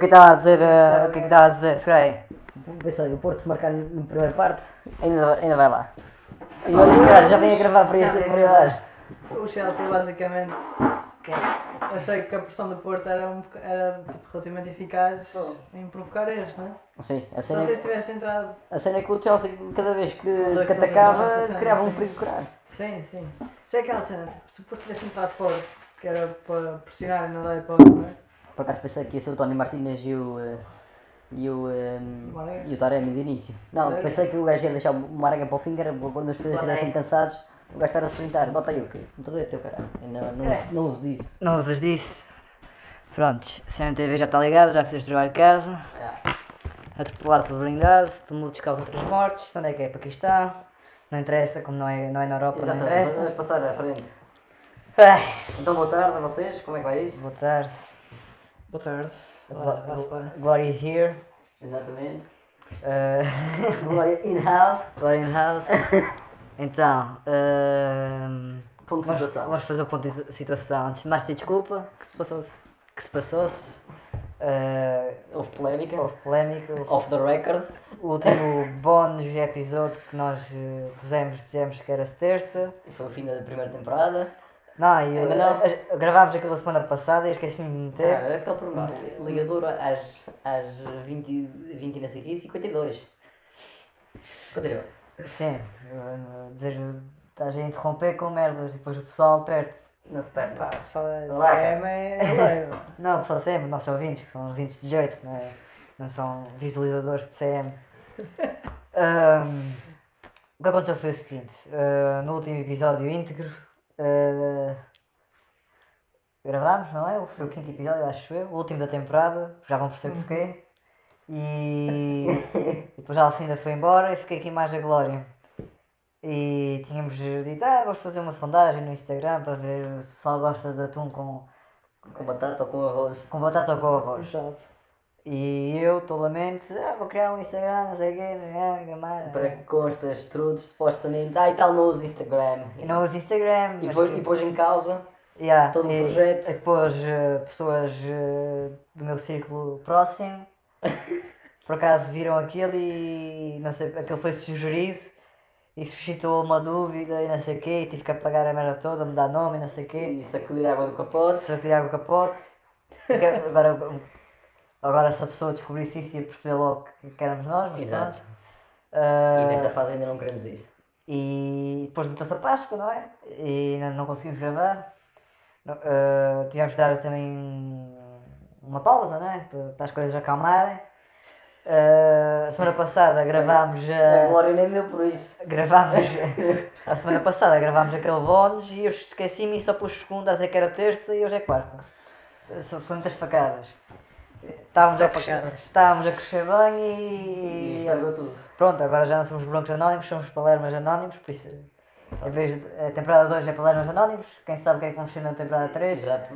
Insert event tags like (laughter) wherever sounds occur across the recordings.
que estava a dizer, eh, o que eu estava a dizer, segura aí. Pensei, o Porto se marcar na primeira parte. Ainda, ainda vai lá. E olha, os caras já vêm a gravar por isso, por aí abaixo. O Chelsea basicamente. Achei que a pressão do Porto era, um, era tipo, relativamente eficaz em provocar erros, não é? Sim, a Se cena, vocês é, tivessem entrado. a cena é que o Chelsea, cada vez que, que atacava, criava um perigo grave. Sim, sim. Isto é aquela cena, tipo, se o Porto tivesse entrado forte, que era para pressionar e não dar hipótese, não é? Por acaso pensei que ia ser o Tony Martínez e o. eh, e o. eh, Marega? e o Taremi de início. Não, Sério? pensei que o gajo ia deixar o Marega para o fim, que era quando os defesas estivessem cansados, o gajo estar a sprintar. Bota aí o quê? Não estou doido, teu caralho. Eu Não, não, não uso disso. Não usas disso? Prontos, a CMTV já está ligada, já fez o trabalho de casa. Atropelado pelo blindado, tumultos causam três mortes. Onde é que é? Paquistão. Não interessa, como não é, não é na Europa, não Exatamente, interessa. vamos passar à frente. Ai, Então boa tarde a vocês, como é que vai isso? boa tarde. Boa tarde. Para. Glória is here. Exatamente. Uh, (laughs) Glória in-house. Glória in house. Então, ehm, Ponto de vamos, situação. vamos fazer o ponto de situação. Antes de mais, pedir desculpa que se passou-se? que se passou-se. Uh, Houve polémica. houve polémica. houve- Off the record. O último (laughs) bónus episódio que nós eh, pusemos, dizemos que era terça. E foi o fim da primeira temporada. Não, e eu, Ainda não? a- a- gravámos aquela semana passada e esqueci-me de meter. Ah, era aquele pormenor. Ligador às, às 20, 20 e não sei o quê, 52. Continua. Sim, eh, dizer, estás a interromper com merdas e depois o pessoal perde. Não se perde. Pá, o pessoal é CM é leve. (laughs) Não, o pessoal sempre, nossos ouvintes, que são ouvintes de jeito, não, é? não são visualizadores de CM. (laughs) Ahm, o que aconteceu foi o seguinte, ah, no último episódio íntegro, ah, gravámos, não é? Foi o quinto episódio, acho eu, o último da temporada, já vão perceber porquê. E, e (laughs) depois a Alcinda foi embora e fiquei aqui mais a Glória. E tínhamos dito, ah, vamos fazer uma sondagem no Instagram para ver se o pessoal gosta de atum com, Com batata ou com arroz. com batata ou com arroz. Exato. E eu, tolamente, ah, vou criar um Instagram, não sei o quê, não sei o quê, mais. Para que consta estrudos, supostamente. Ah, e tal, não uso Instagram. E não uso Instagram, E pôs, que- e pôs em causa. Yeah, todo o e- projeto. e depois eh, pessoas eh, do meu círculo próximo, (laughs) por acaso viram aquilo e não sei, aquilo foi sugerido e suscitou uma dúvida e não sei o quê, e tive que apagar a merda toda, mudar nome e não sei o quê. E sacudir água do capote. Se eu tirar o capote, agora, agora se a pessoa descobrisse isso ia perceber logo que que éramos nós, mas Exato. pronto. Ah, E nesta fase ainda não queremos isso. e depois meteu-se a Páscoa, não é? E não, não conseguimos gravar. Ah, tivemos de dar também uma pausa, não é? Para, as coisas acalmarem. Ah, a semana passada gravámos. A ah, Glória nem deu por isso. gravámos. (laughs) a semana passada gravámos aquele bónus e eu esqueci-me e só pus segunda a dizer que era terça e hoje é quarta. Foi muitas facadas. Estávamos a, crescer, estávamos a crescer bem E e. estragou tudo. Pronto, agora já não somos broncos anónimos, somos palermas anónimos, por isso, em vez de a temporada 2 é palermas anónimos, quem sabe o que é que vamos ser na temporada 3. Exato.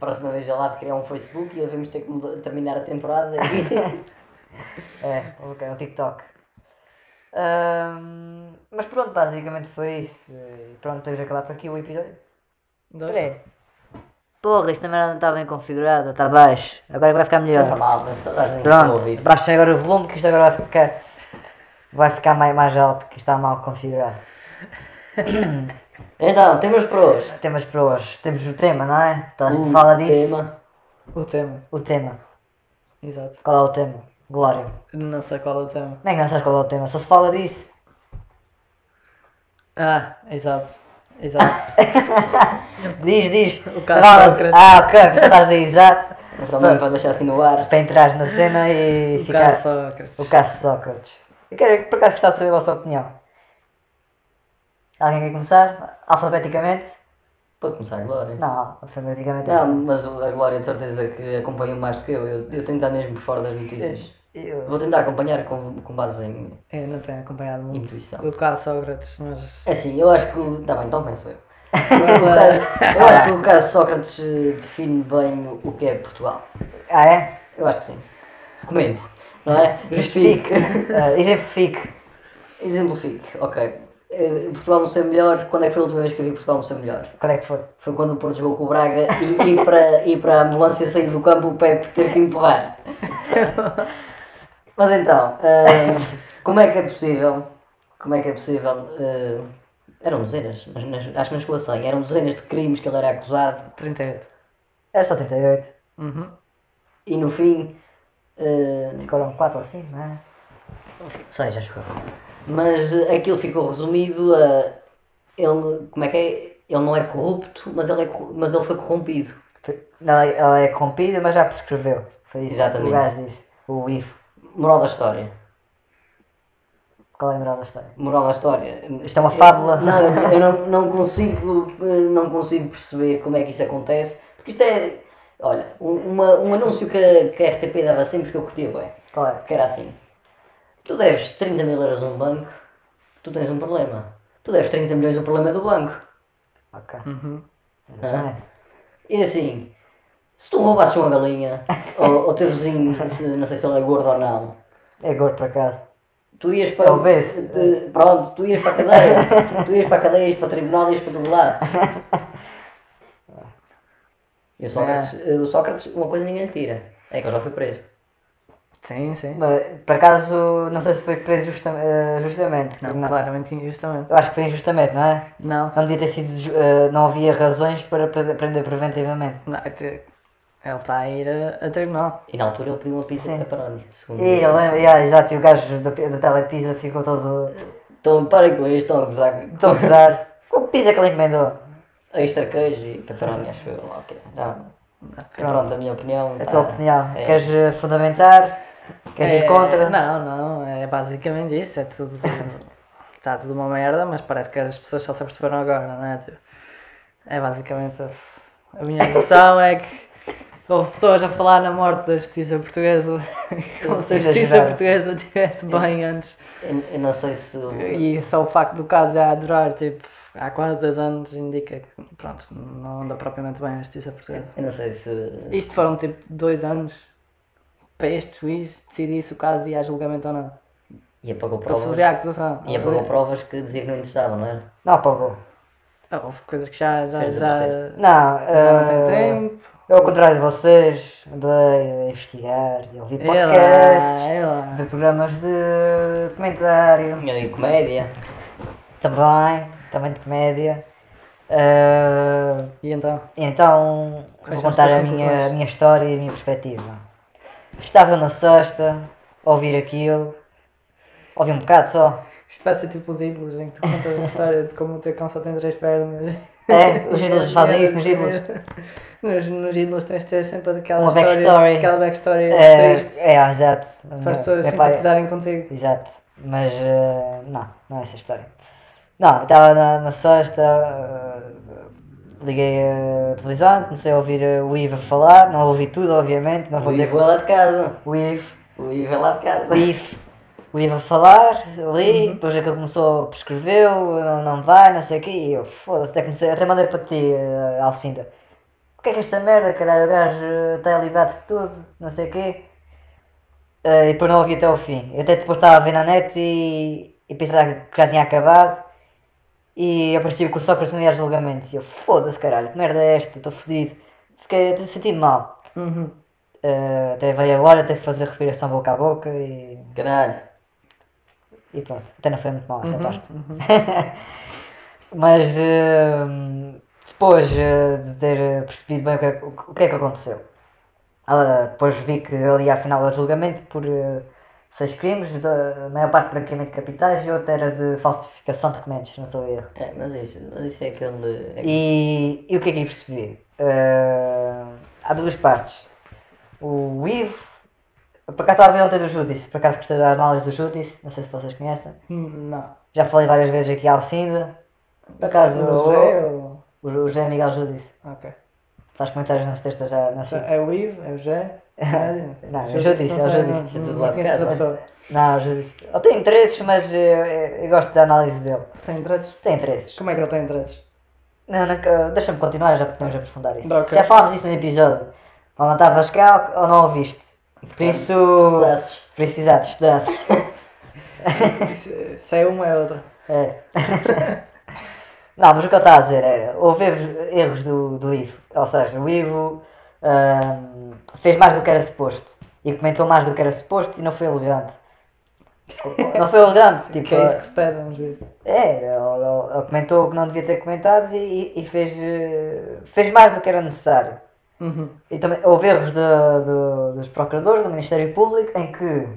Próxima vez já lá de criar um Facebook e devemos ter que terminar a temporada. (laughs) É, ok, o TikTok. Ahm, mas pronto, basicamente foi isso. E Pronto, temos de acabar por aqui o episódio. Dois? Porra, isto também não está bem configurada, está baixo. Agora vai ficar Não melhor. é mal, mas toda a gente Pronto, baixem agora o volume que isto agora vai ficar. Vai ficar mais, mais alto, que isto está mal configurado. (coughs) Então, temos para hoje. Temas para hoje. Temos o tema, não é? Então a gente O fala disso. tema. O tema. O tema. Exato. Qual é o tema? Glória. Não sei qual é o tema. Como é que não sabes qual é o tema? Só se fala disso. Ah, exato. Exato. (laughs) Diz, diz. O caso Sócrates. Ah, ok, a dizer exato. Só mesmo para deixar assim no ar. Para entrar na cena e O ficar. caso Sócrates. O caso Sócrates. Eu quero por acaso gostar de saber a vossa opinião. Alguém quer começar? Alfabeticamente? Pode começar a Glória. Não, alfabeticamente. Não, mas a Glória de certeza que acompanha mais do que eu. Eu, eu tenho de estar mesmo por fora das notícias. Eu- Vou tentar acompanhar com, com base em. Eu não tenho acompanhado muito Intuição. o caso Sócrates, mas. É assim, eu acho que. o- Tá bem, então penso eu. (laughs) eu acho que o caso Sócrates eh, define bem o- que é Portugal. Ah, é? Eu acho que sim. Comente, não é? (laughs) Justifique. Ah, exemplifique. Exemplifique, ok. eh, Portugal não ser melhor, quando é que foi a última vez que eu vi Portugal não ser melhor? Quando é que foi? Foi quando o Porto jogou com o Braga e, e, para, e para a ambulância sair do campo o Pepe teve que empurrar. (laughs) Mas então, eh, como é que é possível? Como é que é possível? eh, eram dezenas, mas nas- acho que não chegou a 100, eram dezenas de crimes que ele era acusado 38. Era só 38. Uhum. e no fim. eh, Ficaram 4 ou assim, não é? sei, já chegou. Mas eh, aquilo ficou resumido a. Ele, como é que é? Ele não é corrupto, mas ele, é, mas ele foi corrompido. Foi- Ela, é corrompida, mas já prescreveu. Foi isso Exatamente. que o gajo disse. O Ivo. Moral da história. Qual é a moral da história? Moral da história. Isto é uma fábula. Não, (laughs) eu não, não, consigo, não consigo perceber como é que isso acontece. Porque isto é. Olha, um, uma, um anúncio que a, que a RTP dava sempre que eu curtia, bem. Qual é? Que era assim: Tu deves 30 mil euros a um banco, tu tens um problema. Tu deves 30 milhões, o problema é do banco. Ok. Uhum. Exatamente. E assim, se tu roubasses uma galinha, (laughs) ou o teu vizinho, se- não sei se ele é gordo ou não, É gordo por acaso. tu ias para. É obeso. te- pronto, tu ias para a cadeia. tu ias para a cadeia, ias para o tribunal, ias para todo lado. (laughs) E o Sócrates, o Sócrates, uma coisa ninguém lhe tira: é que ele já foi preso. Sim, sim. Mas, por acaso, não sei se foi preso justa- eh, justamente. Não, Não. claramente injustamente. Eu acho que foi injustamente, não é? Não. Não devia ter sido. ju- eh, não havia razões para pre- prender preventivamente. não te- ele está a ir a, a tribunal. E na altura ele pediu uma pizza Sim. de pepperoni. Segundo E lembro, yeah, exato, e o gajo da, da Telepisa ficou todo. Então, parem com isto, estão a gozar. todo a gozar. O pizza que ele encomendou. Extra queijo e pepperoni, acho eu. ok. Já. Pronto, a minha opinião. A tá- tua opinião. é- Queres eh, fundamentar? Queres ir É, contra? Não, não, é basicamente isso. É tudo. Está tudo uma merda, mas parece que as pessoas só se aperceberam agora, não é? É basicamente esse. A minha impressão é que houve pessoas a falar na morte da justiça portuguesa, (laughs) como se a justiça portuguesa estivesse bem antes. Eu, eu não sei se. E só o facto do caso já durar, tipo, há quase 10 anos indica que, pronto, não anda propriamente bem a justiça portuguesa. Eu não sei se. Isto foram tipo dois anos para este juiz decidir se o caso ia a julgamento ou não. E apagou Para se provas. fazer a acusação. E apagou provas que dizia que não interessava, não era? Não, apagou. Ah, Houve coisas que já, já, já? Não, já não tem eh, tempo. Eu ao contrário de vocês, andei a investigar, a ouvir É lá, podcasts, é a lá. ver programas de Tinha ali comédia. também, também de comédia. Eh, E então? e então vou contar a minha, a minha história e a minha perspectiva. Estava na sexta, a ouvir aquilo, ouvi um bocado só. Isto vai ser tipo os ídolos em que tu contas a história de como o teu cão só tem três pernas. É, (laughs) os ídolos fazem isso nos ídolos. Nos, nos ídolos tens de ter sempre aquela Uma história, backstory. aquela backstory É, triste é, exato. para as pessoas pai- simpatizarem contigo. Exato, mas eh, não, não é essa história. Não, estava na, na sexta, eh, liguei a televisão, comecei a ouvir eh, o Ivo a falar, não ouvi tudo, obviamente, não O vou dizer Ivo é lá de casa. o Ivo, O Ivo é lá de casa. o Ivo, o Ivo a falar, ali, depois é que ele começou, prescreveu, não, não vai, não sei o quê, e eu, foda-se, até comecei, até mandei para ti, eh, Alcinda. O que é que esta merda, caralho, o gajo eh, está libado de tudo, não sei o quê. Eh, e depois não ouvi até ao fim. Eu até depois estava a ver na net e, e pensava que já tinha acabado. E aparecia que o Sócrates não ia a julgamento. E eu, foda-se caralho, que merda é esta? Estou fodido. Fiquei, até senti-me mal. Uhum. Eh, até veio a Glória, teve que fazer respiração boca a boca e, Caralho. E pronto. Até não foi muito mal essa parte. (laughs) Mas eh, depois eh, de ter percebido bem o que, é, o, que- o que é que aconteceu. Ela, depois vi que ali afinal era julgamento por eh, seis crimes, a maior parte branqueamento de capitais e outra era de falsificação de documentos, não sou eu erro. É, mas isso, mas isso é aquele. É, E, e o que é que eu percebi? Eh, há duas partes. O Ivo, por acaso estava a ver ontem do Judice, por acaso gostei da análise do Judice, não sei se vocês conhecem. Não. Já falei várias vezes aqui à Alcinda. Por acaso, O o, José ou- o, o José Miguel Judice Ok. faz comentários nas textas já na. É o Ivo, é o Jé. (laughs) Não, é o Judice, é o Judice. É pessoa. Não, o Judice. Ele tem interesses, mas eh, eu, gosto da análise dele. Tem interesses? Tem interesses. Como é que ele tem interesses? Não, não, deixa-me continuar, já podemos aprofundar isso. Ok. Já falámos isso no episódio. Ou não estavas cá ou não ouviste. Por isso. pedaços. Por isso, exato, estudasse. (laughs) Isso, isso é uma é outra. É. (laughs) não, mas o que eu estava a dizer era, houve erros, do, do Ivo. Ou seja, o Ivo ahm, fez mais do que era suposto. E comentou mais do que era suposto e não foi elegante. (laughs) Não foi elegante, tipo. que é isso que se pede, vamos ver. É, ele, ele- ele comentou o que não devia ter comentado e, e fez, eh, fez mais do que era necessário. Uhum. E também houve erros de- de- dos procuradores, do Ministério Público, em que,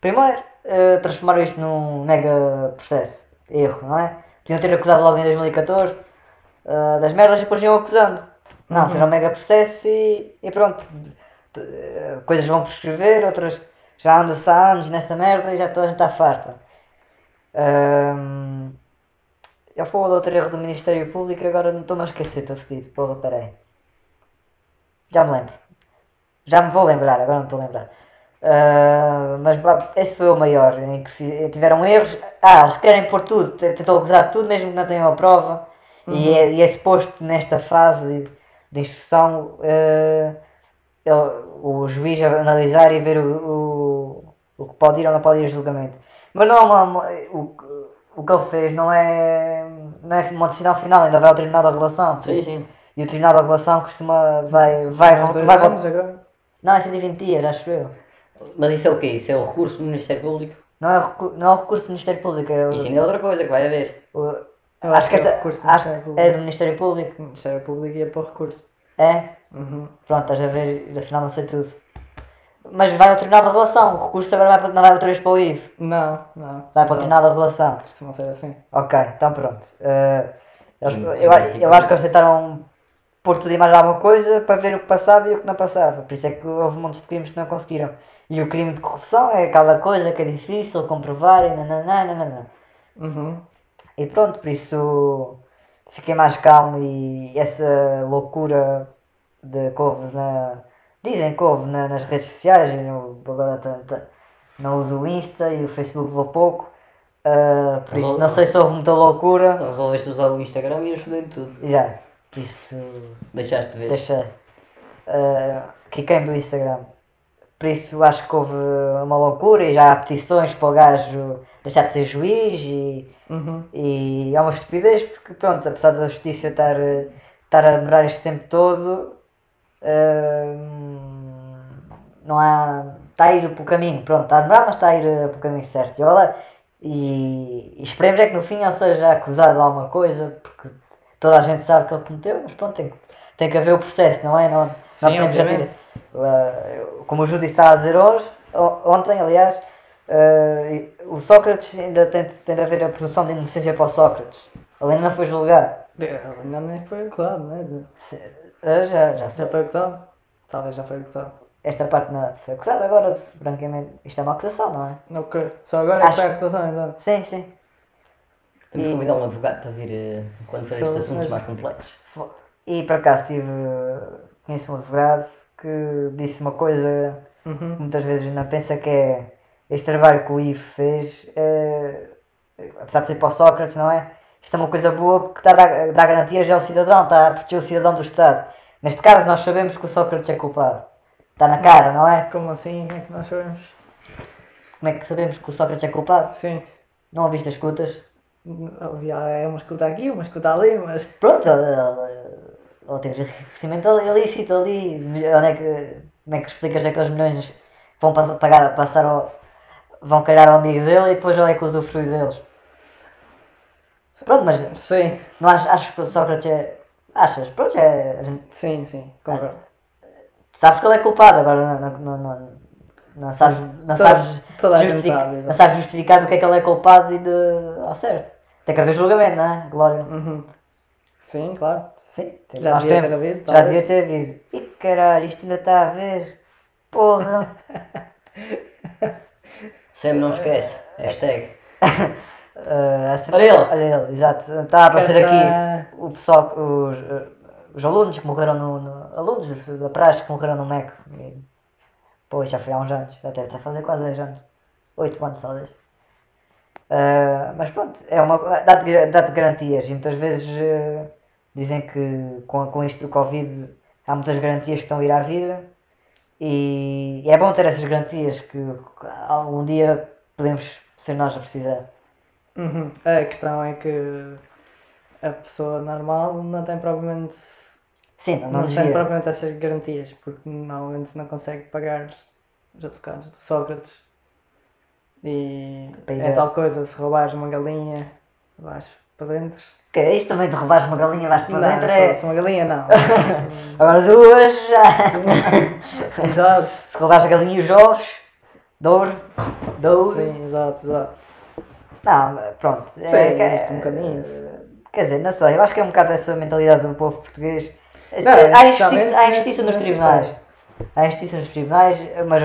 primeiro, eh, transformaram isto num mega processo. Erro, não é? Podiam ter acusado logo em 2014 eh, das merdas e depois iam acusando. Não, fizeram um mega processo e, e pronto. Eh, Coisas vão prescrever, outras já anda-se há anos nesta merda e já toda a gente está farta. Ahm, eu fui o outro erro do Ministério Público, agora não estou-me a esquecer, estou fedido. Porra, peraí. Já me lembro. Já me vou lembrar, agora não estou a lembrar. Ah, mas esse foi o maior, em que fi- tiveram erros. Ah, eles querem pôr tudo, tentam acusar tudo mesmo que não tenham a prova. E, é, e é suposto nesta fase de instrução ah, ele- o juiz analisar e ver o, o, o que pode ir ou não pode ir a julgamento. Mas não é uma, uma- o, o que ele fez não é, não é uma decisão final, ainda vai ao tribunal da relação. Sim, sim. E o tribunal da relação costuma. vai. vai, vai, vai, anos agora. não, é 120 dias, acho eu. Mas isso é o quê? Isso é o recurso do Ministério Público? Não é, recu- não é o recurso do Ministério Público, é o. Isso ainda é outra coisa que vai haver. o- Eu acho que, é o esta- recurso do acho Público. é do Ministério Público. O Ministério Público ia para o recurso. É? Uhum. Pronto, estás a ver, afinal não sei tudo. Mas vai ao tribunal da relação, o recurso agora vai, para- não vai outra vez para o IVE, Não, não. vai para o tribunal da relação. Costuma ser assim. Ok, então pronto. Eh, eles- Hum, eu, mas eu acho que eles tentaram pôr tudo e mais alguma coisa para ver o que passava e o que não passava. Por isso é que houve montes de crimes que não conseguiram. E o crime de corrupção é aquela coisa que é difícil comprovar e nananã, nananã. Uhum. E pronto, por isso fiquei mais calmo e essa loucura de que houve na. Dizem que houve na- nas redes sociais, eu agora não uso o Insta e o Facebook vou pouco. ah, por isso não sei se houve muita loucura. Resolveste usar o Instagram e fodendo tudo. Exato, por isso Deixaste de ver. deixa. Uh, Quiquei-me do Instagram. Por isso acho que houve uma loucura e já há petições para o gajo deixar de ser juiz e, Uhum. e é uma estupidez porque pronto, apesar da justiça estar, estar a demorar este tempo todo, hum, não há. está a ir para o caminho, pronto, está a demorar, mas está a ir para o caminho certo. E, olha, e, e esperemos é que no fim ele seja acusado de alguma coisa, porque toda a gente sabe que ele cometeu, mas pronto, tem, que- tem que haver o processo, não é? Não, não Sim, podemos já eh, como o Júlio está a dizer hoje, ontem, aliás, eh, o Sócrates ainda tem, tem de haver a presunção de inocência para o Sócrates. Ele ainda não foi julgado. Ele ainda nem foi acusado, não é? Eh, já, já foi. Já foi acusado? Talvez já foi acusado. Esta parte não foi acusado agora, francamente. Isto é uma acusação, não é? Não, que Só agora é que Acho- foi a acusação, então. Sim, sim. Temos que convidar um advogado para vir eh, quando for estes assuntos mais complexos. E por acaso tive. Conheço um advogado que disse uma coisa Uhum. que muitas vezes não pensa que é. Este trabalho que o IF fez, é, apesar de ser para o Sócrates, não é? Isto é uma coisa boa porque dar, dá garantias ao cidadão, está a proteger o cidadão do Estado. Neste caso, nós sabemos que o Sócrates é culpado. Está na cara, não é? Como assim? É que nós sabemos? Como é que sabemos que o Sócrates é culpado? Sim. Não ouviste as escutas? Havia é uma escuta aqui, uma escuta ali, mas. Pronto, ele teve enriquecimento ilícito ali. Onde é que, como é que explicas aqueles milhões que vão pagar, passar ao, vão calhar ao amigo dele e depois ele é que usufrui deles? Pronto, mas Sim, não achas, achas que o Sócrates é. Achas? Pronto, é, gente, sim, sim, concordo. sabes que ele é culpado, agora não, não, não, não, sabes, não Toda- sabes, toda a gente justifica- sabe, não sabes justificar do que é que ele é culpado e de, ao certo. Tem que haver julgamento, não é? Glória. Uhum. Sim, claro. Sim, tem- Já devia ter havido, Já devia ter havido. E caralho, isto ainda está a ver. Porra. (laughs) Sam não esquece. Hashtag. Uh, assim, Olha ele. Olha ele, exato. Está a aparecer aqui o pessoal, os, uh, os alunos que morreram no, no- Alunos da praxe que morreram no MEC. E, pô, já foi há uns anos. Já deve estar a fazer quase 10 anos. 8 anos talvez. Uh, mas pronto, é uma, dá-te dá garantias e muitas vezes uh, dizem que com, com isto do Covid há muitas garantias que estão a ir à vida e é bom ter essas garantias que algum dia podemos ser nós a precisar. Uhum. A questão é que a pessoa normal não tem propriamente. Sim, não, Não, não tem propriamente essas garantias, porque normalmente não consegue pagar os advogados do Sócrates. E ir é tal coisa, se roubares uma galinha, vais para dentro. Que é isso também de roubares uma galinha vais para não, dentro se é. uma galinha não. (laughs) Agora duas já. (laughs) exato. Se roubares a galinha e os ovos, douro, douro. Sim, exato, exato. Não, pronto. Sim, é, existe um bocadinho isso. Quer dizer, não sei, eu acho que é um bocado essa mentalidade do povo português. Não, há, injustiça, há injustiça nos tribunais. Há injustiça nos tribunais, mas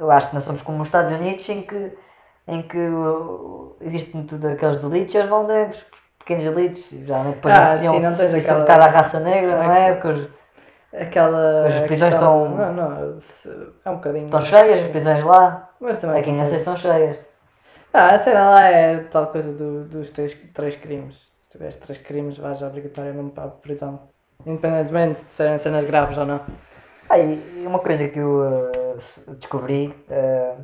eu acho que nós somos como os Estados Unidos em que, em que existem tudo aqueles delitos e eles vão dentro. Pequenos delitos, geralmente depois Ah, sim, não tens isso aquela- um bocado à raça negra, não é? Porque os- Aquela. As prisões questão- estão- Não, não, se- é um bocadinho. estão cheias, as prisões lá, Mas também. aqui não sei se estão cheias. Ah, a cena lá é tal coisa do- dos três, três crimes. Se tiveres três crimes, vais obrigatoriamente para a prisão. Independentemente de serem cenas graves ou não. Ah, e e uma coisa que eu uh, s- descobri uh,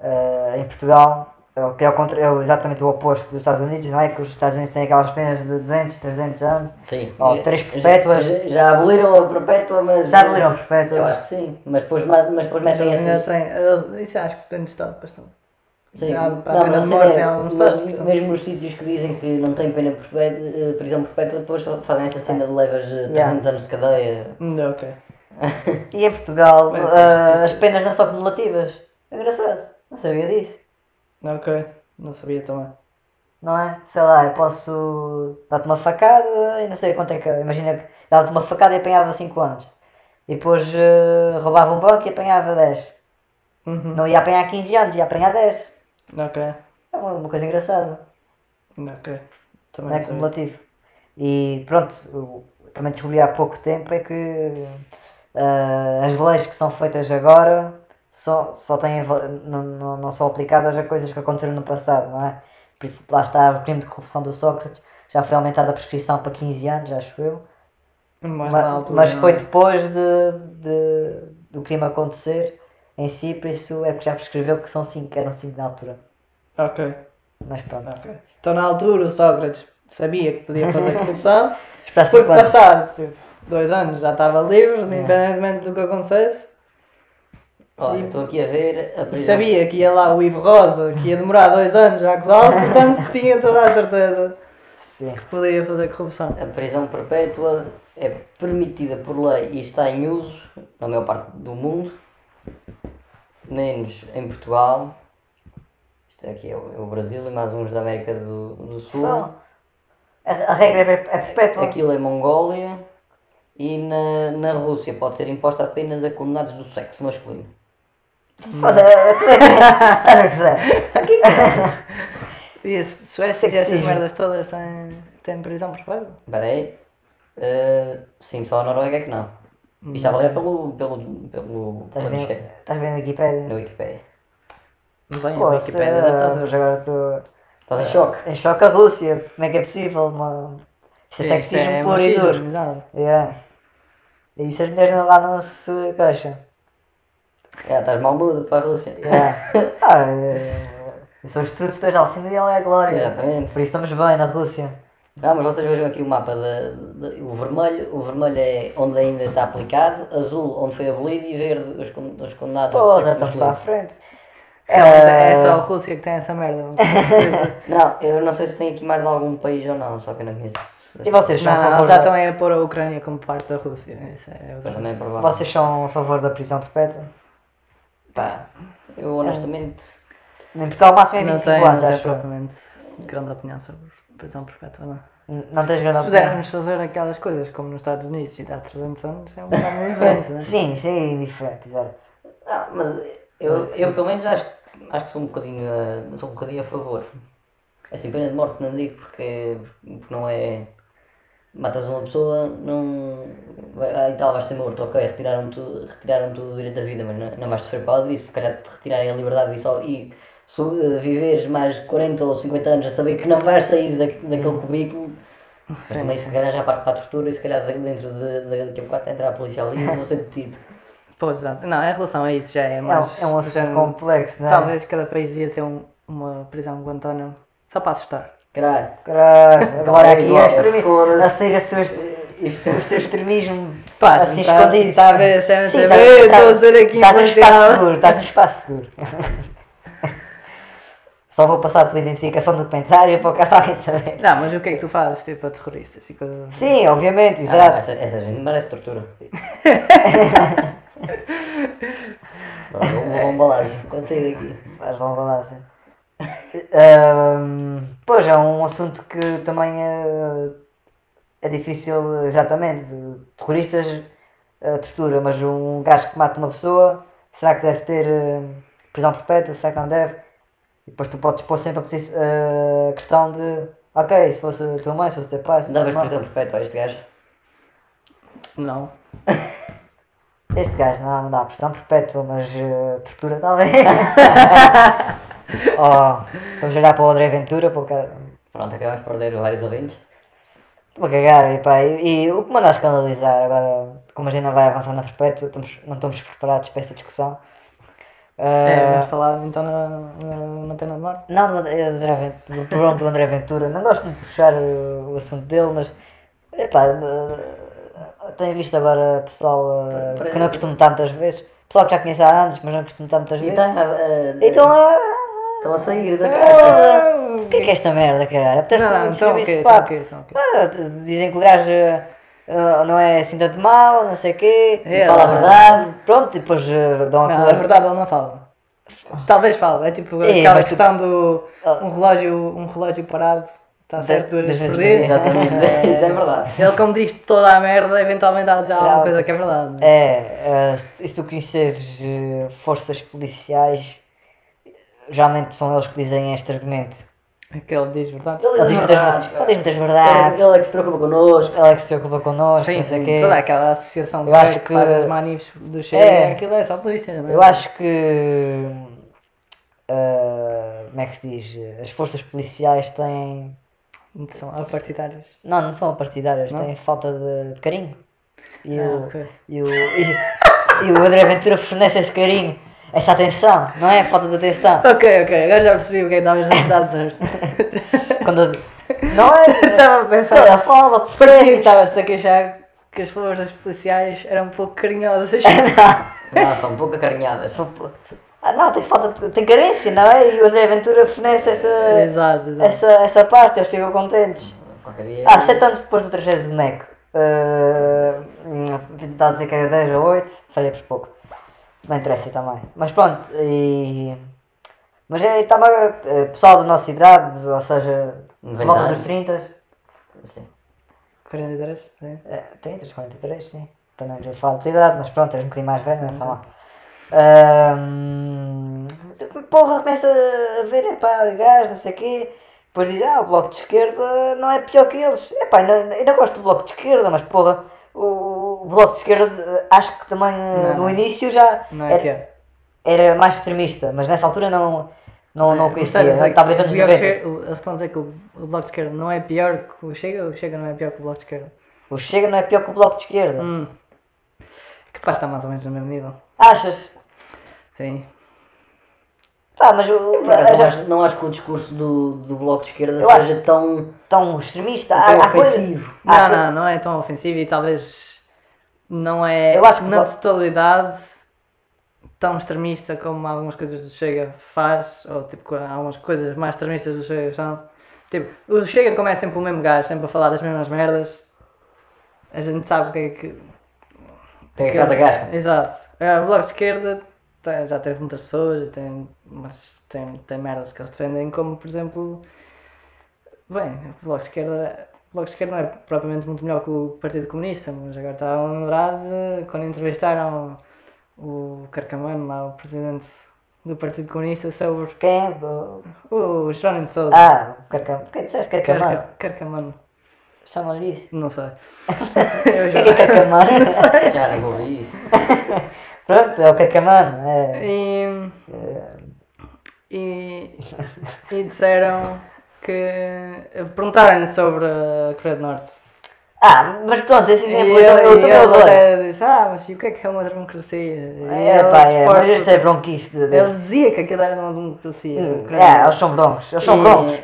uh, em Portugal, é o que é, o contra- é exatamente o oposto dos Estados Unidos, não é? Que os Estados Unidos têm aquelas penas de 200, 300 anos. Sim. Ó, três perpétuas. Já, já aboliram a perpétua, mas. Já aboliram perpétua. Eu acho que sim. Mas depois, ma- mas depois Mas metem têm. eles- Isso acho que depende de Estado bastante. Sim. Há, há Não, pena mas de a morte cena em é, alguns mas Estados. portanto. mesmo nos sítios que dizem que não têm pena perpétua, eh, prisão perpétua, depois fazem essa cena de levas eh, 300 anos de cadeia. Hum, ok. E em Portugal uh, as penas não são cumulativas. Engraçado. Não sabia disso. Ok. Não sabia também. Não é? Sei lá, eu posso dar-te uma facada e não sei quanto é que. Imagina que dava-te uma facada e apanhava 5 anos. E depois uh, roubava um banco e apanhava 10. Uhum. Não ia apanhar 15 anos, ia apanhar 10. Ok. É uma, uma coisa engraçada. Ok. Também Não é cumulativo. E pronto, também descobri há pouco tempo é que ah, as leis que são feitas agora só, só têm, não, não, não são aplicadas a coisas que aconteceram no passado, não é? Por isso lá está o crime de corrupção do Sócrates, já foi aumentada a prescrição para 15 anos, acho eu. Mas, Ma- na altura. mas foi depois de, de- do crime acontecer em si, por isso é que já prescreveu que são 5, que eram 5 na altura. Ok. Mas pronto. Ok. Então na altura o Sócrates sabia que podia fazer (laughs) corrupção. Foi 5 anos. passado tipo, dois anos, já estava livre, independentemente do que acontecesse. Olha, estou aqui a ver a E sabia que ia lá o Ivo Rosa, que ia demorar dois anos a acusá-lo, (laughs) portanto tinha toda a certeza Sim. que podia fazer corrupção. A prisão perpétua é permitida por lei e está em uso na maior parte do mundo, menos em Portugal. Isto aqui é o, é o Brasil e mais uns da América do, do Sul. Só. A, a regra é é perpétua. Aquilo é Mongólia e na, na Rússia pode ser imposta apenas a condenados do sexo masculino. A? E a Suécia e essas merdas todas têm, têm prisão perpétua? Espera aí. Eh, sim, só a Noruega é que não. Isto estava a ler pelo, pelo, pelo, Estás disquete, estás bem na Wikipedia? na Wikipedia. Bem, a Pô, Wikipédia deve estar a mas agora estou Estás em choque? em choque a Rússia. Como é que é possível? Uma... Isso é Sim, sexismo é puro e duro. exato. Yeah. E isso as mulheres não- lá não se queixam. É, estás mal mudo para a Rússia. Yeah. ah, é- eu sou os trutos da Alcina e ela é a Glória. Exatamente. Por isso estamos bem na Rússia. Não, mas vocês vejam aqui o mapa da, da- o vermelho, o vermelho é onde ainda está aplicado, azul onde foi abolido e verde os, con- os condenados sexo estamos para a frente. É, é, é só a Rússia que tem essa merda. (laughs) (laughs) Não, eu não sei se tem aqui mais algum país ou não, só que eu não conheço. E vocês são Não, a não, favor eles já da... estão aí a pôr a Ucrânia como parte da Rússia. Isso é também é provável. Vocês são a favor da prisão perpétua? Pá, eu honestamente. Em Portugal o máximo é Não 25 tem, não anos, tem acho propriamente grande opinião sobre prisão perpétua, não. Não tens grande Se opinião? pudermos fazer aquelas coisas como nos Estados Unidos e dá 300 anos, é um bocado muito (laughs) diferente, né? Sim, sim, é indiferente, exato. Ah, mas eu, eu pelo menos acho, acho que sou um bocadinho, a- sou um bocadinho a favor. Assim, pena de morte não digo porque, porque não é. Matas uma pessoa, não. Ah, e tal, vais ser morto, ok, retiraram-te retiraram o direito da vida, mas não, não vais sofrer por causa disso. Se calhar te retirarem a liberdade e, só, e so- eh, viveres mais 40 ou 50 anos a saber que não vais sair da, daquele cubículo. Mas também se calhar já parte para a tortura e se calhar de- dentro de, de, daqui a bocado entrar a polícia ali e não ser detido. Pois, exato. Não, em relação a isso já é É, mais. um- é um assunto complexo, não é? Talvez cada país devia ter um, uma prisão Guantánamo só para assustar. Caralho, agora É aqui igual, a, extremi- foda-se. a sair a sua, Isto o seu extremismo Pá, assim tá- escondido. tá a ver, Sim, tá- estou a ser aqui Estás num espaço seguro, estás num espaço seguro. (laughs) Só vou passar a tua identificação do comentário para o caso alguém saber. Não, mas o que é que tu fazes, tipo, a terroristas? Fica... Sim, obviamente, Ah, exato. essa, essa gente merece tortura. (laughs) Embalar assim, quando sair daqui. Faz uma balada. Ahm, pois, é um assunto que também é, é difícil, exatamente. Terroristas, a tortura, mas um gajo que mata uma pessoa, será que deve ter eh, prisão perpétua? Será que não deve? E depois tu podes pôr sempre a, a questão de, ok, se fosse a tua mãe, se fosse o teu pai, se fosse a Davas prisão perpétua a este gajo? Não. (laughs) Este gajo não, não dá prisão perpétua, mas eh, tortura talvez. (laughs) (laughs) oh, estamos a olhar para o André Ventura, para o cara. Pronto, acabamos de perder vários ouvintes. Vou cagar, e, pá, e, e o que me anda a escandalizar agora, como a gente não vai avançar na perpétua, estamos, não estamos preparados para essa discussão. É, Ah, vamos falar então na, na, na pena de morte? não, do André, do programa do André Ventura, não gosto de puxar o, o assunto dele, mas epá, eh, tenho visto agora pessoal eh, Para- que não costumo muitas vezes, pessoal que já conheço há anos, mas não costumo E vezes. está a, Então, ah, estão a sair da casca. o que é que é esta merda, caralho? Apetece Não, não, então serviço, ok, pá. então ok, então ok. Ah, dizem que o gajo ah, não é assim tanto mau, não sei o quê. É, Fala a verdade. Pronto, e depois ah, dão Não, aquela... é verdade, ele não fala. Talvez fale, é tipo É, aquela mas tu- questão do Ah. um relógio, um relógio parado, está certo duas vezes por dia. exatamente. (laughs) Isso é verdade. Ele como diz toda a merda, eventualmente há de dizer alguma coisa que é verdade. É, ah, se tu conheceres ah, forças policiais, geralmente são eles que dizem este argumento. É que ele diz verdade. Ele diz muitas, verdades, ele diz muitas Ele, verdades, ele é que se preocupa connosco. ele é que se preocupa connosco, Sim, não sei quê. toda aquela associação Eu acho que, que- faz as manifes do Chega, É. aquilo é só polícia, não é? Eu acho que. ah, como é que se diz? As forças policiais têm. São apartidários. Não, não são partidárias, Não? têm falta de, de carinho. E, Ah, o, ok. e, o, e, (laughs) e o André Ventura fornece esse carinho, essa atenção, não é? Falta de atenção. Ok, ok, agora já percebi o que é que estavas a dizer. (laughs) Quando, não é? (laughs) Estava a pensar. Toda a fala, Parecia que estavas-te a queixar que as forças policiais eram um pouco carinhosas. (laughs) Não, são um pouco acarinhadas. Ah, não, tem falta de, tem carência, não é? E o André Ventura fornece essa, exato, exato. essa, essa parte, eles ficam contentes. Qualquer dia. Ah, 7 anos depois da tragédia do Meco. Uh, Estava a dizer que era 10 ou 8, falhei por pouco. Não interessa também. Mas pronto, e. Mas é, estava uh, pessoal da nossa idade, ou seja, 90 volta dos 30, Sim. 43? Sim. é, 30, 43, sim. Para não já falo de idade, mas pronto, és um bocadinho mais velho, não Sim, falar. Um, porra, começa a ver, epá, gás, não sei o quê. Depois diz, ah, o bloco de esquerda não é pior que eles. Epá, ainda, ainda gosto do bloco de esquerda, mas porra, o, bloco de esquerda acho que também eh, Não, no não. início já Não é era, que é. era mais extremista, mas nessa altura não, não, não a conhecia, dizer que talvez anos Bloco de 90. Esquerda- o- Eles estão a dizer que o, o Bloco de Esquerda não é pior que o Chega ou o Chega não é pior que o Bloco de Esquerda? O Chega não é pior que o bloco de esquerda. Hum. Capaz de estar mais ou menos no mesmo nível. Achas? Sim. Pá, mas acaso, já, acho, não acho que o discurso do, do Bloco de Esquerda Eu seja tão, tão extremista. tão Há, há coisa- ofensivo. há Não, não, não é tão ofensivo e talvez não é Eu acho que na pode- totalidade tão extremista como algumas coisas do Chega faz, ou tipo algumas coisas mais extremistas do Chega são. Tipo, o Chega como é sempre o mesmo gajo, sempre a falar das mesmas merdas, a gente sabe o que é que. Tem a casa gasta. Exato. É, O Bloco de Esquerda tem- já teve muitas pessoas e tem, mas tem, tem merdas que eles defendem, como por exemplo. Bem, o Bloco de Esquerda. O Bloco de Esquerda não é propriamente muito melhor que o Partido Comunista, mas agora estava a lembrar de quando entrevistaram o Carcamano, lá, o presidente do Partido Comunista, sobre Quem é? O- o Jerónimo de Souza. Ah, o Carcam. O que disseste Carcamano? Carca- Carcamano, Chamam-lhe isso. não sei. O (laughs) Eu que é já- que é Carcamano? Já nem ouvi isso. (laughs) Pronto, é o Carcamano. É. E, e, e disseram que. Perguntaram-lhe sobre a Coreia do Norte. Ah, mas pronto, esse exemplo E eu, eu, ele- também e adoro. até disse, ah, mas e o que é que é uma democracia? E É, ele pá, é, suporta- mas isso é bronquista. Ele dizia que aquilo era uma democracia. Hum. É, eles são broncos, eles são broncos.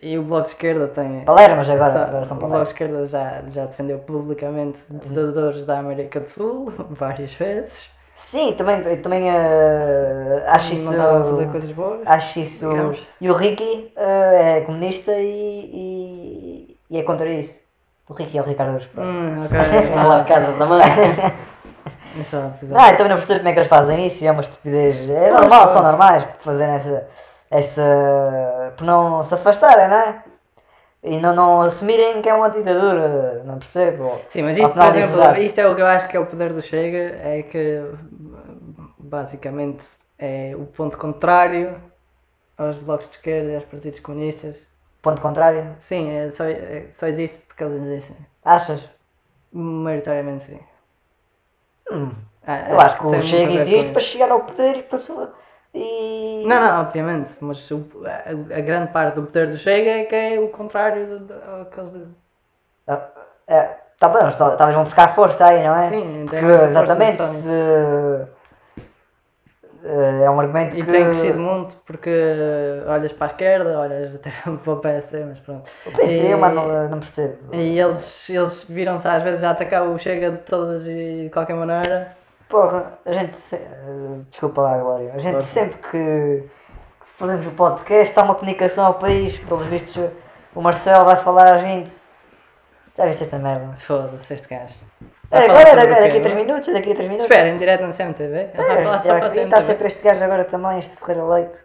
E, e o Bloco de Esquerda tem. Palermas agora, Tá, agora são o Bloco de palermas. Esquerda já, já defendeu publicamente ditadores da América do Sul (laughs) várias vezes. Sim, também, também eh, acho isso. Não a fazer coisas boas. Acho isso. digamos. E o Ricky eh, é comunista e, e, e é contra isso. O Ricky é o Ricardo pronto. Hum, ok. (laughs) Sei lá, a casa da mãe. (laughs) Exato, exato. Eu também não percebo como é que eles fazem isso e é uma estupidez. É normal, são normais por fazerem essa. essa. por não se afastarem, não é? E não, assumirem que é uma ditadura, não percebo. Sim, mas isto, por exemplo, isto é o que eu acho que é o poder do Chega, é que basicamente é o ponto contrário aos blocos de esquerda e aos partidos comunistas. Ponto contrário, Sim, é só, é- só existe porque eles existem. achas? Maioritariamente sim. Hum, Ah, eu acho que tem o Chega existe para chegar ao poder e para sua. E. Não, não, obviamente, mas o- a, a grande parte do poder do Chega é que é o contrário de, de. Ah, é, tá bem, tal- talvez vão buscar força aí, não é? Sim, Porque, exatamente, se, eh, é um argumento E que tem crescido muito porque olhas para a esquerda, olhas até (laughs) para o PSD, mas pronto. o PSD E- eu mas não, não percebo. E eles, eles viram-se às vezes a atacar o Chega de todas e de qualquer maneira. Porra, a gente. se- Desculpa lá, Glória. A gente Força. sempre que fazemos o podcast há uma comunicação ao país. Pelos vistos, o Marcelo vai falar a gente. Já viste esta merda? Foda-se este gajo. É, agora é daqui, daqui a 3 não? minutos, daqui a 3 minutos. Espera, em direto na CMTV? É, a e está sempre este gajo agora também, este Ferreira Leite.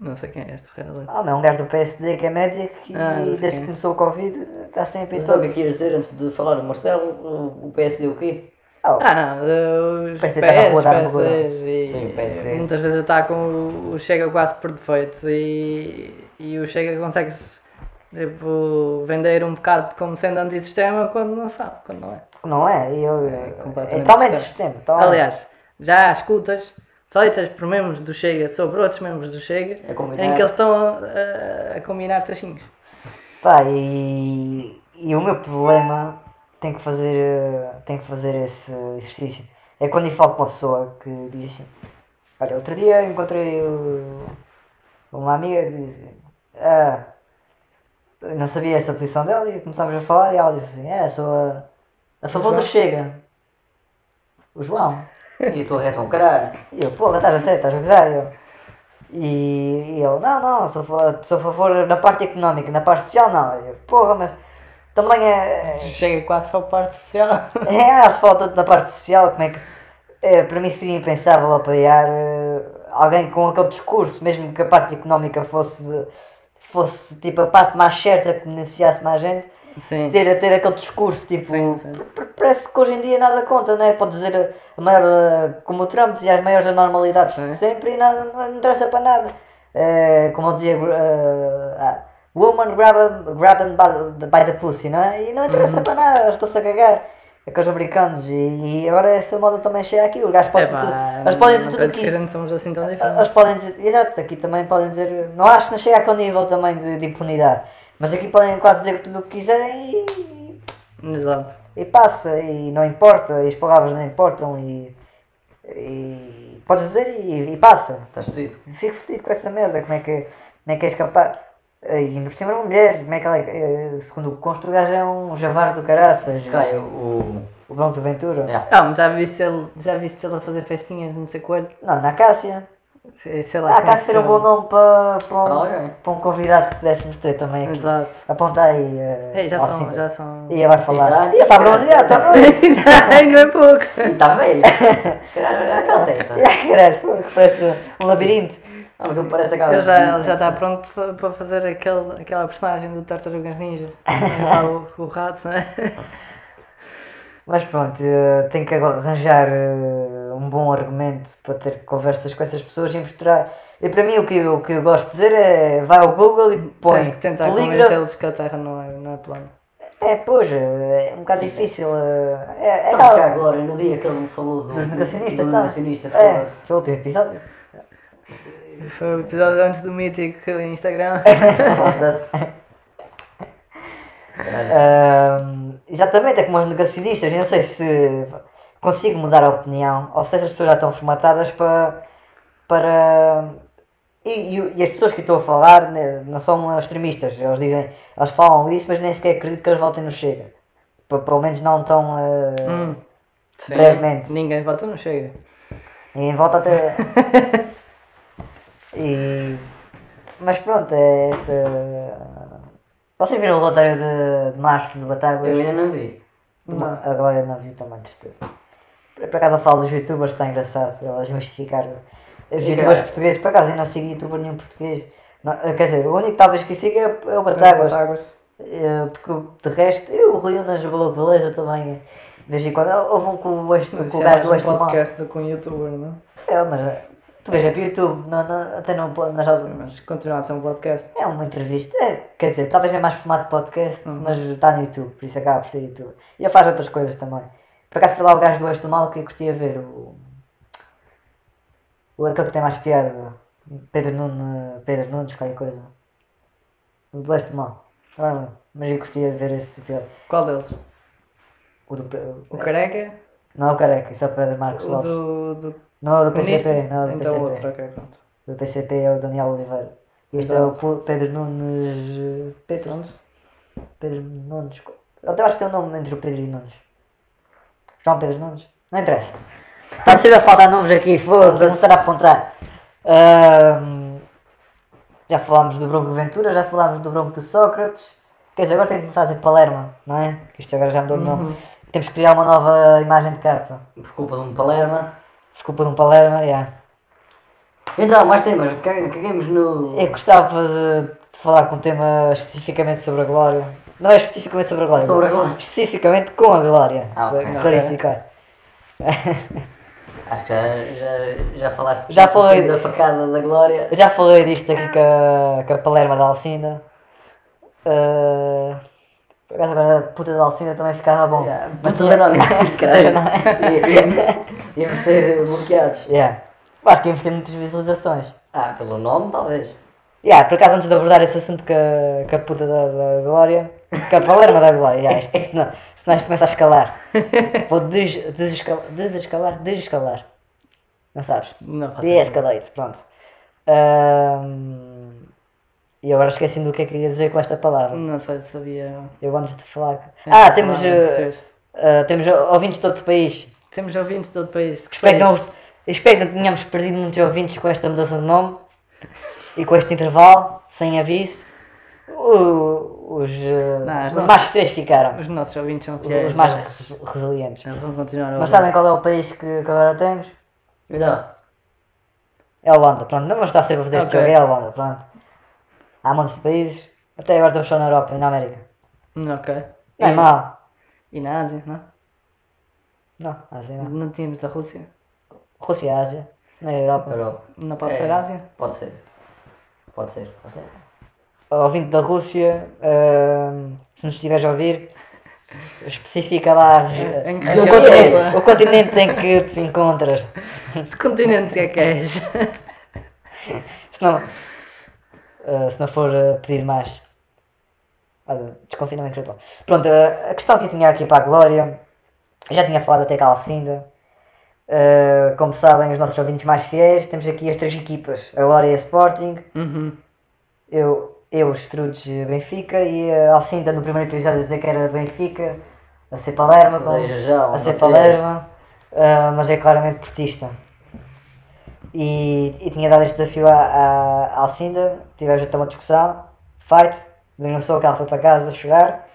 Não sei quem é este Ferreira Leite. Ah, é um gajo do PSD que é médico e Ah, sei desde que é. começou o Covid está sempre em sabe o que é que ias dizer antes de falar o Marcelo? O, o PSD o quê? Ah, Ah não, os PS. PSDs e Sim, PSD. muitas vezes atacam o, o Chega quase por defeito e, e o Chega consegue-se tipo, vender um bocado como sendo antissistema quando não sabe, quando não é. não é? E eu, É é, completamente totalmente sistema. sistema. totalmente. Aliás, já há escutas feitas por membros do Chega sobre outros membros do Chega em que eles estão a, a, a combinar tachinhos. Pá, e, e o meu problema tem que fazer, eh, tem que fazer esse exercício. É quando eu falo com uma pessoa que diz assim, olha, outro dia encontrei uma amiga que diz, ah, não sabia essa posição dela e começámos a falar e ela disse assim, é, sou a, a favor do Chega. O João. E a tua reação, caralho. E eu, porra, estás a sério, estás a gozar? E eu, e, e ele, não, não, sou, sou a favor na parte económica, na parte social não. Eu, porra, mas também é. Chega quase só parte social. É, (laughs) acho tanto na parte social, como é que. É, para mim seria impensável apoiar eh, alguém com aquele discurso, mesmo que a parte económica fosse, fosse tipo a parte mais certa que beneficiasse mais gente, Sim. ter, ter aquele discurso, tipo, Sim, sim. parece que hoje em dia nada conta, né? Pode dizer a- a maior, eh, como o Trump dizia as maiores anormalidades de sempre e nada, não, interessa para nada. Eh, como ele dizia, eh, ah, woman grab, grab by, by the pussy, não é? E não interessa Uhum. para nada, eles estão-se a cagar. Aqueles americanos, e, e agora essa moda também chega aqui, os gajos podem dizer tudo, eles podem dizer não tudo o penso que que a quiser. gente somos assim tão Eles diferentes. podem dizer, exato, aqui também podem dizer, não acho que não chega àquele nível também de, de impunidade, mas aqui podem quase dizer tudo o que quiserem e, Exato. e passa, e não importa, e as palavras não importam, e, e podes dizer e, e passa. Estás fodido. Fico fodido com essa merda, como é que, como é, que és capaz. E ainda por cima é uma mulher, como é que ela é, eh, segundo o constro, o gajo é um javar do caraças, Caio, o. o Bronco de Ventura. Yeah. Ah, mas já viste ele, já viste ele a fazer festinhas no sei coelho? Não, na Cássia. Sei, sei lá. Ah, é cá se ser um bom nome para, para, Para um, alguém. para um convidado que pudéssemos ter também aqui. Exato. Aponta aí. eh, Ei, já são, já são. E vai falar. Está- bronzeado, está. Ai, não é pouco. E está velho. (laughs) Caralho, olha aquela testa. (laughs) Caralho, parece um labirinto. Ah, parece aquela. Ele já, ele já está pronto para fazer aquele, aquela personagem do Tartarugas Ninja. (laughs) Lá o, o rato, não é? Mas pronto, eh, tenho que agora arranjar eh, um bom argumento para ter conversas com essas pessoas e mostrar. E para mim o que, eu- o que eu gosto de dizer é vai ao Google e põe Tens que tentar polígrafo. convencê-los que a Terra não é, não é plana. É, pois, eh, é um bocado difícil. É, é cá aquela- agora, no dia que ele me falou do. dos negacionistas, do tá? negacionista, É, foi o último episódio. Foi o episódio antes do mítico Instagram. (laughs) Ahm, Exatamente, é como os negacionistas. Eu não sei se consigo mudar a opinião ou se essas pessoas já estão formatadas para. para e, e- e as pessoas que estou a falar né, não são extremistas. Eles dizem, eles falam isso, mas nem sequer acredito que eles votem no Chega. P- Pelo menos não tão. eh, Hum. Brevemente. Ninguém vota no Chega. Ninguém volta até. (laughs) e. Mas pronto, é essa. Vocês viram o relatório de, de março do Batáguas? Eu ainda não vi. Uma- A Glória não vi também, de certeza. Por por acaso eu falo dos youtubers, está engraçado. Elas justificaram. Os E youtubers cara- portugueses, por acaso eu não sigo youtuber nenhum português. Não, quer dizer, o único talvez que siga é é o Batáguas. Batáguas. Eh, Porque de resto, eu, o Rui Unas jogou beleza também. De vez em quando. Houve um com o, este, com o é gajo do um Este Mal. podcast que um youtuber, não é? É, mas tu vês, é para o YouTube, não, não, até não pode, nas aulas- Mas continua a ser um podcast. É uma entrevista, é, quer dizer, talvez é mais formato de podcast, mas está no YouTube, por isso acaba por ser YouTube. E ele faz outras coisas também. Por acaso foi lá o gajo do Oeste do Mal que eu curtia ver, o. o aquele que tem mais piada, Pedro Nunes, Pedro Nunes, qualquer coisa. O do Oeste do Mal. Agora não lembro, mas eu curtia ver esse piada. Qual deles? O do. O Careca? Não é o Careca, isso é o Pedro Marcos O Lopes. do, do Não do PCP, ministro? não o do Então PCP. outro, ok, pronto. O PCP é o Daniel Oliveira. Este é o Pedro Nunes. Pedro, Pronto. Pedro Nunes. Eu até acho que tem um nome entre o Pedro e o Nunes. João Pedro Nunes. Não interessa. Está sempre a faltar nomes aqui, foda-se, não será a apontar. Já falámos do Bronco Ventura, já falámos do Bronco do Sócrates. Quer dizer, agora tem que começar a dizer Palermo, não é? Que Isto agora já mudou de nome. Temos que criar uma nova imagem de capa. Por culpa de um Palerma. Desculpa de um Palermo, yeah. Então, mais temas. Ca- Caguemos no. Eu gostava de, de falar com um tema especificamente sobre a Glória. Não é especificamente sobre a Glória. Sobre a Glória. Especificamente com a Glória. Ah, ok. Para clarificar. (laughs) Acho que já, já, já falaste Já falei. assim, da facada da Glória. Já falei disto aqui com a, com a Palerma da Alcinda. Uh, por acaso agora a puta da Alcinda também ficava bom. Mas tu não, caralho. Ia- ia- Íamos ser bloqueados. Yeah. Acho que íamos ter muitas visualizações. Ah, pelo nome, talvez. Yeah, por acaso antes de abordar esse assunto com a, com a puta da, da Glória, com a Palerma da Glória, yeah, isto, senão, senão isto começa a escalar. (laughs) Vou des, desescalar, desescalar, desescalar. Não sabes? Não faço ideia. De-escalate, pronto. Ahm, e agora esqueci-me do que é que ia dizer com esta palavra. Não sei se sabia. Eu antes de falar. Ah, temos, uh, uh, temos ouvintes de outro país. Temos ouvintes de todo o país. Espero que, não, espero que não tenhamos perdido muitos ouvintes com esta mudança de nome e com este intervalo, sem aviso. O- os uh, Não, os os nossos- mais fiéis ficaram. Os nossos ouvintes são fiéis. Os mais res- resilientes. Eles vão continuar a Mas sabem qual é o país que, que agora temos? Então, É a Holanda. Pronto, não vamos estar sempre a fazer este Ok. jogo. É a Holanda, pronto. Há de países. Até agora estamos só na Europa e na América. Ok. Não é E- mau. E na Ásia, não? Não, Ásia não. Não tínhamos da Rússia. Rússia Ásia. Não é Europa. Europa. Não pode É, ser Ásia? Pode ser. Pode ser. Pode ser. ouvinte da Rússia, ahm, se nos estiveres a ouvir, (laughs) especifica lá Em que o, continente, o continente em que te encontras. Que continente é que és? (laughs) Se não, ah, se não for ah, pedir mais. Olha, desconfinamento gradual. Pronto, ah, a questão que eu tinha aqui para a Glória, eu já tinha falado até com a Alcinda. Ah, como sabem, os nossos ouvintes mais fiéis, temos aqui as três equipas: a Glória e a Sporting. Uhum. Eu, eu os Strudes Benfica e a Alcinda no primeiro episódio a dizer que era Benfica, a ser Palerma, a ser. Palerma, ah, mas é claramente portista. E, e tinha dado este desafio à, à, à Alcinda, tivemos até uma discussão, fight, denunciou que ela foi para casa a chorar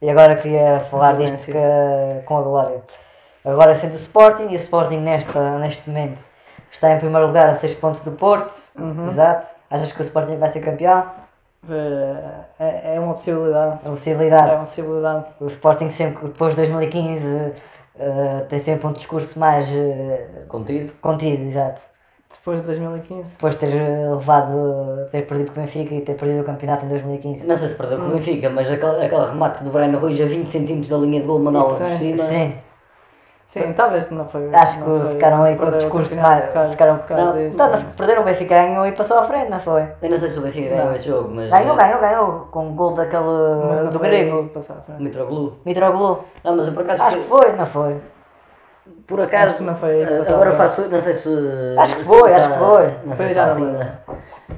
e agora queria falar disto que- com a Glória. Agora sendo o Sporting e o Sporting nesta, neste momento está em primeiro lugar a 6 pontos do Porto, exato. Achas que o Sporting vai ser campeão? Eh, É, é uma possibilidade. A possibilidade. É uma possibilidade. O Sporting sempre, depois de 2015, eh, tem sempre um discurso mais eh, Contido. contido, exato. Depois de 2015. Depois de ter eh, levado, ter perdido com o Benfica e ter perdido o campeonato em 2015. Não sei se perdeu com o Benfica, mas aquele, aquele remate do Brian Ruiz a 20 cm da linha de gol mandá-lo por Sim, cima. Sim, Sim, talvez não foi. Acho não que foi- ficaram não aí com o discurso mais- por causa- ficaram- causa Não, disso. Então, perderam o Benfica ganhou e passou à frente, não foi? Eu não sei se o Benfica ganhou Não. esse jogo, mas. Ganhou, eh, ganhou, ganhou. Com o gol daquele. Mas não do grego. passar à frente. Mitroglou. Mitroglou. Não, mas eu por acaso. Acho que foi, não foi? Por acaso. Acho que não foi eh, agora faço. Não sei se. Acho que foi, acho que foi. Não sei se não assim. né?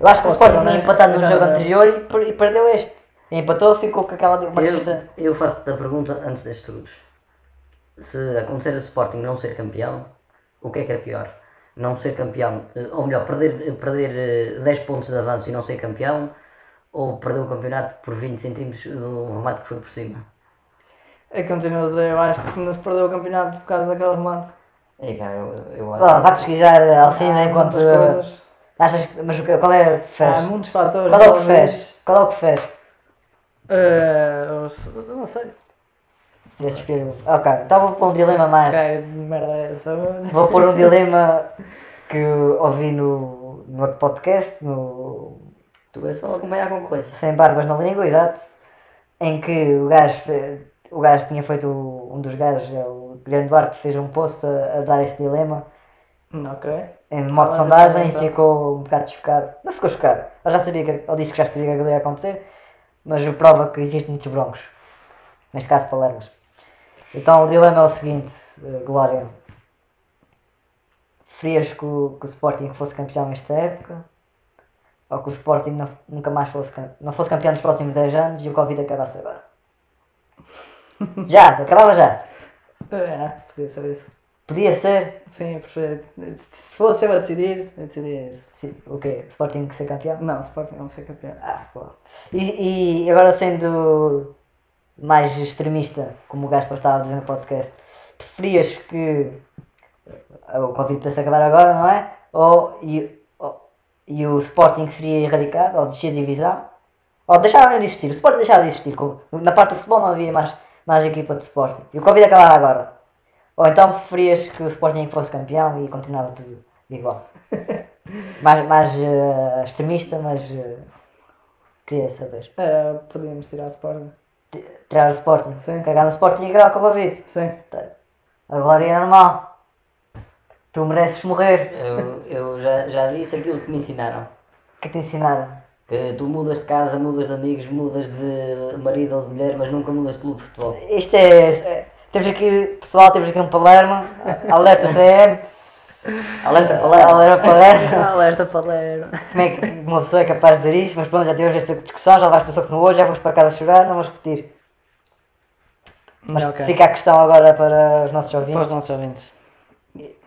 Eu acho que o Sporting tinha empatado no jogo anterior e, per- perdeu este. E empatou, ficou com aquela uma diferença. Eu, faço-te a pergunta antes destes todos. Se acontecer o Sporting não ser campeão, o que é que é pior? Não ser campeão, eh, ou melhor, perder, perder eh, 10 pontos de avanço e não ser campeão, ou perder o campeonato por 20 centímetros de um remate que foi por cima? É que continuo a dizer, eu acho que não se perdeu o campeonato por causa daquele remate. É, cara, eu, eu acho. Bom, vai pesquisar Alcina Há enquanto. muitas coisas. Achas que. Mas o que- qual é que Há preferes? muitos fatores. Qual é o que preferes? Qual é o que preferes? Eh, eu- não sei. Se tivesse escolhido. Ok, então vou pôr um dilema mais. Que merda é essa? Vou pôr um dilema que ouvi no, no outro podcast, no Tu és só acompanhar a concorrência. Sem Barbas na Língua, exato. Em que o gajo, o gajo tinha feito, um dos gajos, é o Guilherme Duarte, fez um post a, a dar este dilema Ok. em modo de sondagem e então. ficou um bocado chocado. Não ficou chocado, ele já sabia que, ele disse que já sabia que aquilo ia acontecer, mas prova que existem muitos broncos. Neste caso, palermas. Então o dilema é o seguinte, eh, Glória. Preferias que o, que o Sporting fosse campeão nesta época? Ou que o Sporting não- nunca mais fosse, não fosse campeão nos próximos 10 anos e o Covid acabasse agora? (laughs) já, acabava já. É, podia ser isso. Podia ser. Sim, eu prefiro. Se fosse eu a decidir, eu decidia isso. Sim, o quê? Sporting ser campeão? Não, Sporting não ser campeão. Ah, pô. E, e agora sendo mais extremista, como o Gaspar estava a dizer no podcast, preferias que o Covid pudesse acabar agora, não é? Ou e, ou- e o Sporting seria erradicado, ou descia de divisão, ou deixava de existir, o Sporting deixava de existir, na parte do futebol não havia mais, mais equipa de Sporting, e o Covid acabava agora. Ou então preferias que o Sporting fosse campeão e continuava tudo igual. (laughs) mais mais eh, extremista, mas eh, queria saber. É, podíamos tirar o Sporting. T- Tirar o Sporting. Sim. Cagar no Sporting e acabar com o Covid. Sim. A glória é normal. Tu mereces morrer. Eu, eu já, já disse aquilo que me ensinaram. O que te ensinaram? Que tu mudas de casa, mudas de amigos, mudas de marido ou de mulher, mas nunca mudas de clube de futebol. Isto é. é- Temos aqui, pessoal, temos aqui um Palermo. Alerta CM. Alerta palavra. Alerta Palermo. (laughs) Alerta Palermo. Como é que uma pessoa é capaz de dizer isso? Mas pronto, já tivemos esta discussão, já levaste o soco no olho, já vamos para casa chorar, não vamos repetir. Mas Ok. fica a questão agora para os nossos Para os ouvintes. nossos ouvintes.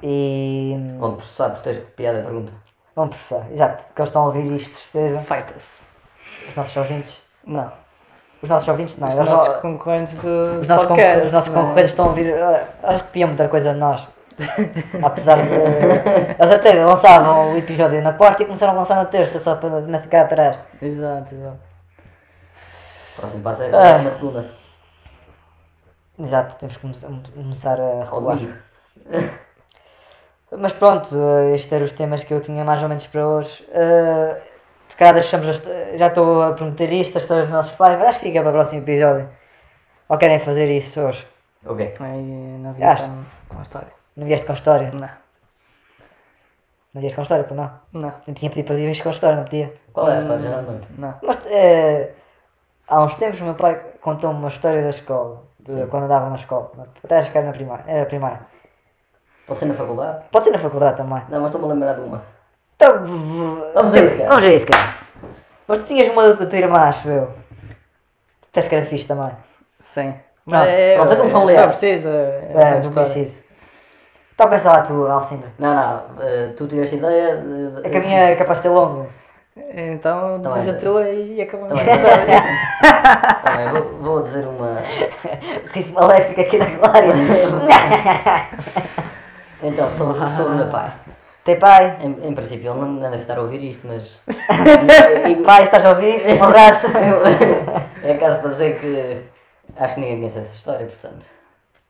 E. Onde processar por teres copiado a pergunta. Vamos processar, exato, porque eles estão a ouvir isto, certeza. Fight-us. Os nossos ouvintes. Não. Os nossos ouvintes não, Os eles nossos não- concorrentes do Os nossos, podcast. concor- os nossos é? concorrentes estão a ouvir. ah, Eles copiam muita coisa de nós. (laughs) Apesar de. Eles até lançavam o episódio na quarta e começaram a lançar na terça só para não ficar atrás. Exato, exato. O próximo passo é Ah. uma segunda. Exato, temos que come- começar a regular. (laughs) Mas pronto, eh, estes eram os temas que eu tinha mais ou menos para hoje. Eh, Se calhar deixamos. Já estou a prometer isto, as histórias dos nossos pais, mas acho que fica para o próximo episódio. Ou querem fazer isso hoje? Ok. Não vi Acho. com, com a história. Não vieste com história? Não. Não vieste com história, pô, não? Não. Eu tinha pedido para vir com história, não podia. Qual é a história? Já não lembro. Não. Mas eh, há uns tempos o meu pai contou-me uma história da escola, de quando andava na escola. Até acho que era na primária. Era primária. Pode ser na faculdade? Pode ser na faculdade também. Não, mas estou-me a lembrar de uma. Então, Vamos a isso, cara. Vamos a isso, cara. Mas tu tinhas uma da tua irmã, acho eu. Tu tens que era fixe também. Sim. Pronto. é, Pronto, então é, familiar. Só precisa. É, É, a não preciso. Então pensa lá tu, Alcindra. Não, não. eh, tu tiveste ideia de... É que a minha é capaz de ter longo. Então, Tá diz a tua e acabamos. Tá bem. (laughs) (laughs) Tá bem, vou, vou dizer uma... Riso maléfico aqui na glória. (laughs) Então, sobre, sobre o meu pai. Tem pai? Em, em princípio, ele não, não deve estar a ouvir isto, mas... (laughs) Pai, estás a ouvir? Um abraço. é caso para dizer que acho que ninguém conhece essa história, portanto.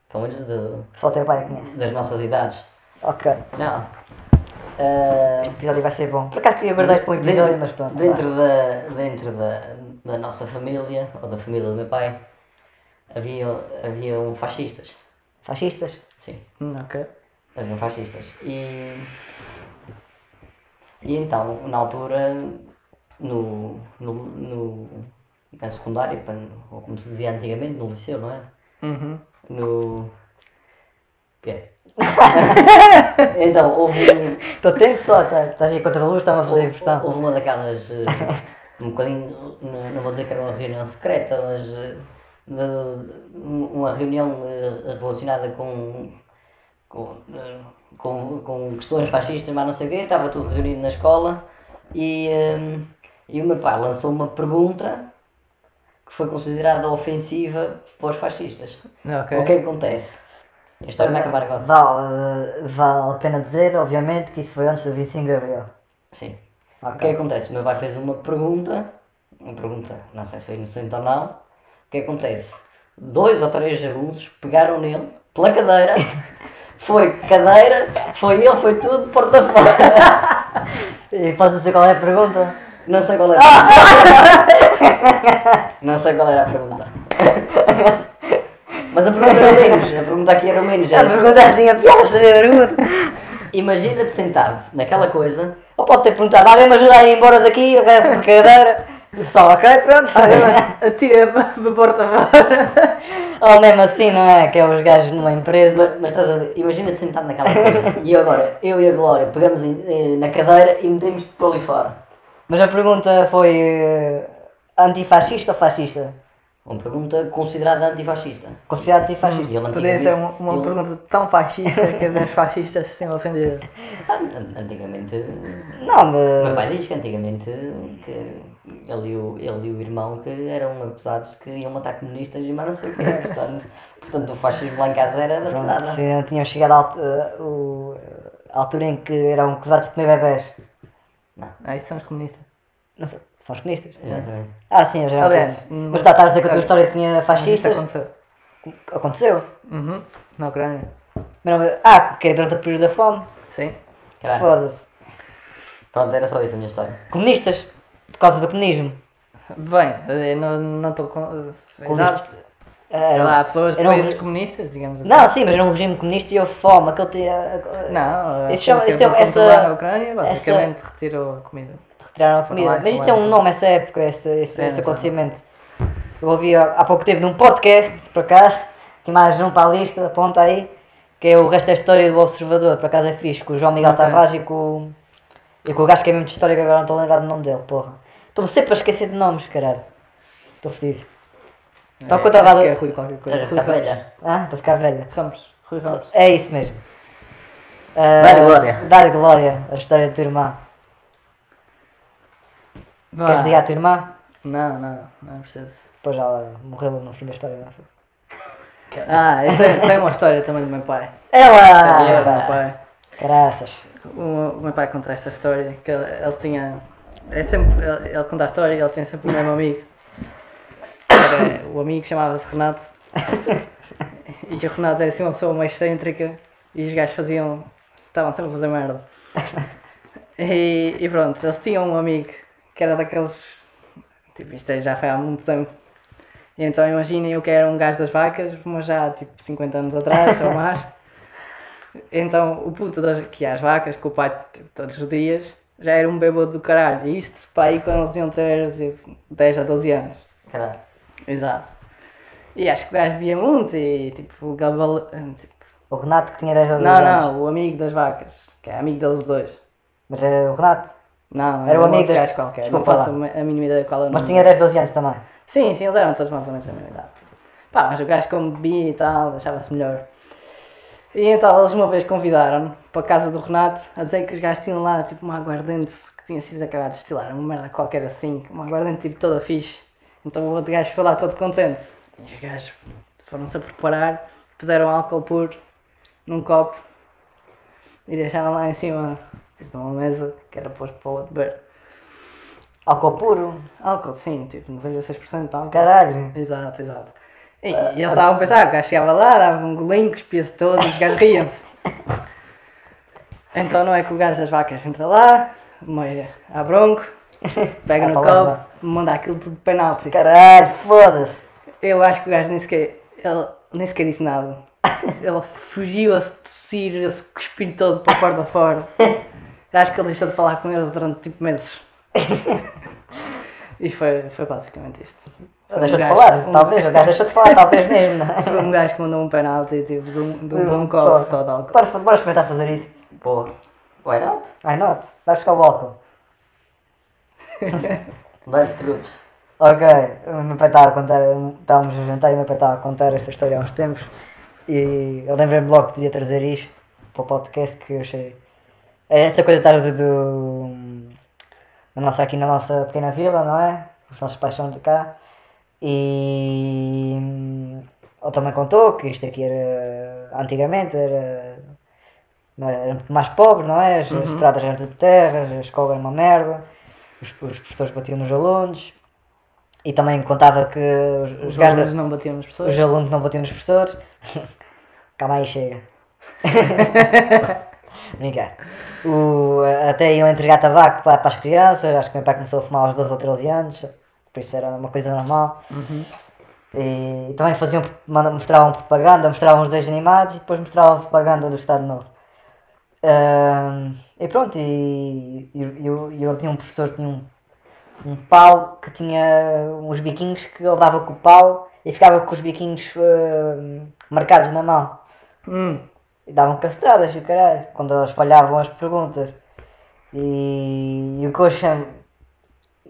Pelo menos de- Só o teu pai a conhece. das nossas idades. Ok. Não. Ah, Este episódio vai ser bom. Por acaso queria guardar este para um episódio, mas pronto. Dentro, da, dentro da, da nossa família, ou da família do meu pai, havia, haviam fascistas. Fascistas? Sim. Hum, ok. Eram fascistas. E. E então, na altura, no, no, no, na secundária, ou como se dizia antigamente, no liceu, não é? Uhum. No. quê? (laughs) então, houve, Estou atento só, tá- estás aí contra a luz, está-me a fazer impressão. houve uma daquelas. (laughs) um bocadinho. Não, não vou dizer que era uma reunião secreta, mas. eh, de- uma reunião eh, relacionada com. Com, com, com questões fascistas, mas não sei o quê, estava tudo reunido na escola e, eh, e o meu pai lançou uma pergunta que foi considerada ofensiva para os fascistas. Ok. O que é que acontece? A história vai acabar agora. Vale, vale a pena dizer, obviamente, que isso foi antes do 25 de Abril. Sim. O que é que acontece? O meu pai fez uma pergunta, uma pergunta, não sei se foi inocente ou não. O que é acontece? Dois ou três jagunços pegaram nele, pela cadeira, (laughs) foi cadeira, foi ele, foi tudo, porta fora. E podes dizer qual é a pergunta? Não sei qual era. não sei qual era a pergunta. Mas a pergunta era menos, a pergunta aqui era menos. A Era, pergunta tinha piada saber a pergunta. Imagina-te sentado naquela coisa, Ou pode ter perguntado, alguém me ajuda a ir embora daqui, o resto por cadeira. (laughs) O pessoal, ok, pronto. Atira para a porta fora. Ou mesmo assim, não é? Que é os gajos numa empresa. mas, mas estás a ver, imagina-te sentado naquela coisa. E agora, eu e a Glória pegamos em- eh, na cadeira e metemos por ali fora. Mas a pergunta foi eh, antifascista ou fascista? Uma pergunta considerada antifascista. Considerado antifascista. E ele Podia ser uma, uma ele- pergunta tão fascista que os fascistas se ofender. (laughs) An- Antigamente. Não, O meu mas. pai diz que antigamente que ele e, o, ele e o irmão que eram acusados que iam matar comunistas e mais não sei o quê. (laughs) Portanto, portanto o fascismo lá em casa era da pesada. não tinham chegado à alt- eh, o- à altura em que eram acusados de comer bebés. Ah, isso são os comunistas. Não sei, são os comunistas. Exatamente. Ah, sim, eu já não Aliás, sei. hum, Mas está a dizer que a tua história tinha Mas isso fascistas? aconteceu. Aconteceu. Uhum. Na Ucrânia. Mas não- Ah, porque é durante o período da fome. Sim. Caralho. Foda-se. Pronto, era só isso a minha história. Comunistas. Por causa do comunismo. Bem, eu não não estou com. Comunistas. Sei Era- lá, pessoas de um países re- comunistas, digamos assim. Não, sim, mas era um regime comunista e houve fome. Aquele tinha. Não, Isso chama- isso é- por essa- controlar a Ucrânia, basicamente retirou a comida. Retiraram a comida. lá- Mas foi é um nome, essa época, esse, esse, É, esse acontecimento. Eu ouvi há, há pouco tempo num podcast, por acaso, que mais um para a lista, aponta aí, que é o resto da história do Observador, por acaso é fixe, com o João Miguel Ok. Tavares e com, e com o gajo que é mesmo de história que agora não estou a lembrar do nome dele, porra. Estou-me sempre a esquecer de nomes, caralho. Estou fodido. Então, É, quando estava é Rui qualquer coisa. Estás a Rui ficar velha. Ah, para ficar velha. Ramos. Rui Ramos. É isso mesmo. Ah, Dá-lhe glória. Dá-lhe glória, a história da tua irmã. Queres Vá. ligar à tua irmã? Não, não, não é preciso. Depois ela morreu no fim da história, não foi? Ah, eu tenho, tenho uma história também do meu pai. Ela! Tenho uma história do meu pai. Graças. O, o meu pai conta esta história, que ele, ele tinha. É sempre, ele, ele conta a história e ele tem sempre o mesmo amigo. Era- o amigo chamava-se Renato. E o Renato é assim uma pessoa meio excêntrica e os gajos faziam. estavam sempre a fazer merda. E, e pronto, eles tinham um amigo que era daqueles. Tipo, isto já foi há muito tempo. E então imaginem eu que era um gajo das vacas, mas já tipo 50 anos atrás ou mais. (laughs) Então o puto das, que ia às vacas, com o pai tipo, todos os dias, já era um bêbado do caralho. E isto para aí quando eles deviam ter tipo, 10 a 12 anos. Caralho. Exato. E acho que o gajo via muito e tipo o gabal... tipo, O Renato que tinha 10 ou 12 Não, anos. não, o amigo das vacas, que é amigo deles dois. Mas era o Renato. Não, Era um amigo das- gajo qualquer. Desculpa não faço lá. a mínima ideia qual é o Mas nome. tinha 10, 12 anos também. Sim, sim, eles eram todos mais ou menos da mesma idade. Pá, mas o gajo como bebia e tal, achava-se melhor. E então eles uma vez convidaram-me para a casa do Renato a dizer que os gajos tinham lá tipo uma aguardente que tinha sido acabado de destilar, uma merda qualquer assim, uma aguardente tipo toda fixe. Então o outro gajo foi lá todo contente. E os gajos foram-se a preparar, puseram álcool puro num copo e deixaram lá em cima, tipo numa mesa que era posto para o outro beber. Álcool puro. Álcool, sim, tipo 96% de álcool. Caralho. Exato, exato. E, e eles estavam a pensar, o gajo chegava lá, dava um golinho, cuspia-se todo e os gajos riam-se. Então não é que o gajo das vacas entra lá, meio a bronco, pega Ah, (laughs) no copo, manda aquilo tudo de penalti. Caralho, foda-se. Eu acho que o gajo nem sequer, ele nem sequer disse nada. (laughs) Ele fugiu a se tossir, a se cuspir todo para a porta fora. (laughs) Acho que ele deixou de falar com eles durante tipo meses. (laughs) E foi, foi basicamente isto. Foi um Deixou de gajo- falar, um- talvez, o gajo deixou de falar, (laughs) talvez mesmo, não é? Foi um gajo que mandou um penalti tipo, de um, de um bom Pô, copo só de álcool. Bora, bora experimentar fazer isso. Pô, why not? Why not? Vai buscar o álcool. (laughs) Dá-lhe trutos. Ok, o meu pai estava a contar, estávamos a jantar e o meu pai estava a contar esta história há uns tempos e eu lembrei-me logo que devia trazer isto para o podcast que eu achei. É essa coisa de estar a dizer do. Na nossa, aqui na nossa pequena vila, não é? Os nossos pais são de cá e. Ele também contou que isto aqui era. Antigamente era. é? Era mais pobre, não é? As, as estradas eram tudo de terras, a escola era uma merda, os, os professores batiam nos alunos. E também contava que os, os da- alunos não batiam nas pessoas. os alunos não batiam nos professores. (laughs) Calma aí, chega. (laughs) Brincar. O, até iam entregar tabaco para, para as crianças. Acho que o meu pai começou a fumar aos 12 ou 13 anos. Por isso era uma coisa normal. E, também faziam, mostravam propaganda, mostravam os desenhos animados e depois mostravam propaganda do Estado Novo. Ahm, e pronto, e, e, e eu, e eu tinha um professor tinha um, um pau que tinha uns biquinhos que ele dava com o pau e ficava com os biquinhos ahm, marcados na mão. Hum, E davam castradas e o caralho, quando eles falhavam as perguntas. E, e o que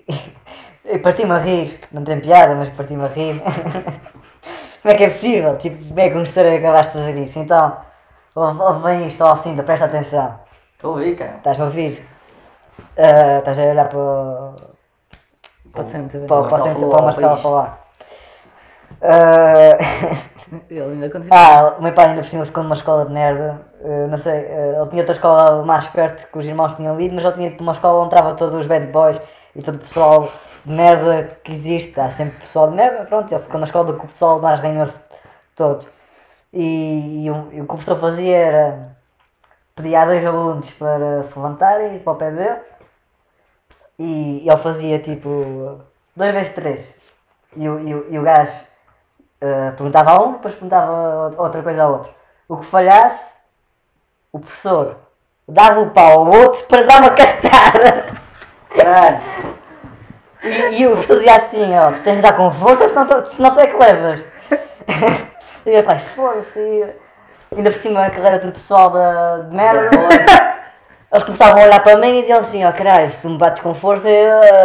(laughs) eu parti-me a rir, não tem piada, mas parti-me a rir. (laughs) como é que é possível? Tipo, como é que um senhor acabaste de fazer isso? Então, ouve, bem isto, ó Cinda, presta atenção. Estou a ouvir, cara. Estás a ouvir? Ah, estás a olhar para, o- para para, o- para, centro- falou para o Marcelo falar. Ah, (laughs) Ele ainda continua. Ah, o meu pai ainda por cima ficou numa escola de merda. Eh, não sei, eh, ele tinha outra escola mais perto que os irmãos tinham ido, mas ele tinha uma escola onde entrava todos os bad boys e todo o pessoal de merda que existe. Há sempre pessoal de merda, pronto, ele ficou na escola que o pessoal mais ranhou-se todos. E, e o, e o que o professor fazia era pedia a dois alunos para se levantarem para o pé dele e ele fazia tipo dois vezes três. E o, e o, e o gajo Uh, perguntava a um, depois perguntava outra coisa a outro. O que falhasse, o professor dava o pau ao outro para dar uma castada. Caralho. E, e o professor dizia assim, ó, tu tens de dar com força, senão tu, senão tu é que levas. (laughs) e pai, foda-se. Ainda por cima aquilo era tudo pessoal da, de merda. Eles começavam a olhar para mim e diziam assim, ó caralho, se tu me bates com força,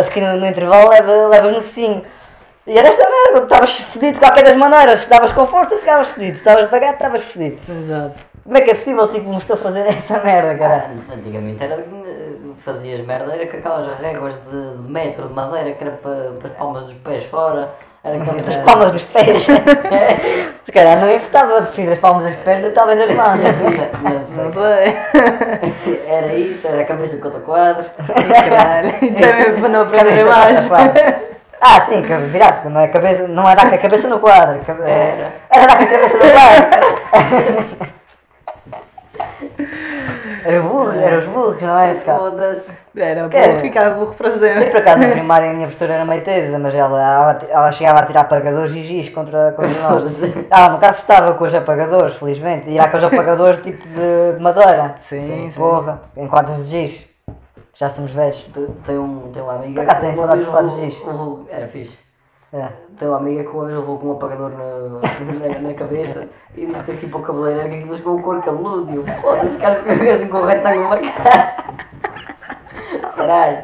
se aqui no, no intervalo leva, levas no focinho. E era esta merda, estavas fodido de qualquer das maneiras, se estavas com força ficavas fodido, se estavas devagar estavas fodido. Exato. Como é que é possível, tipo, me estou a fazer essa merda, caralho? Antigamente era que eh, fazias merda, era com aquelas réguas de de metro de madeira que era para, para as palmas dos pés fora. Era com As palmas dos pés. (laughs) Se calhar não importava, prefiro as palmas dos pés talvez as mãos. Não sei. (laughs) era isso, era a cabeça contra quadros. Caralho. (laughs) Isso é mesmo para não aprender mais. Ah, sim, que virado, porque não é, cabeça, não é dar com a cabeça no quadro. cabe- Era. Era com a cabeça no quadro. (laughs) Era burro, era os burros, não é? Foda-se. Era Que- burro, ficava burro para E sempre. por acaso na primária a (laughs) minha professora era meio tesa, mas ela, ela, ela chegava a tirar apagadores e giz contra, contra (laughs) nós. Ela no caso estava com os apagadores, felizmente. Era com os apagadores tipo de, de madeira. Sim, sim. Porra, quadros de giz. Já somos velhos. Te- Tem, um, tem uma amiga Por acaso que tem uma saudades vez levou- levou- Era fixe. É. Tem uma amiga que uma vez levou com um apagador na, na, na cabeça e disse que aqui para o cabeleireiro que aquilo ficou o couro cabeludo. E eu, foda-se, cara ficou assim com o retângulo marcado. Caralho.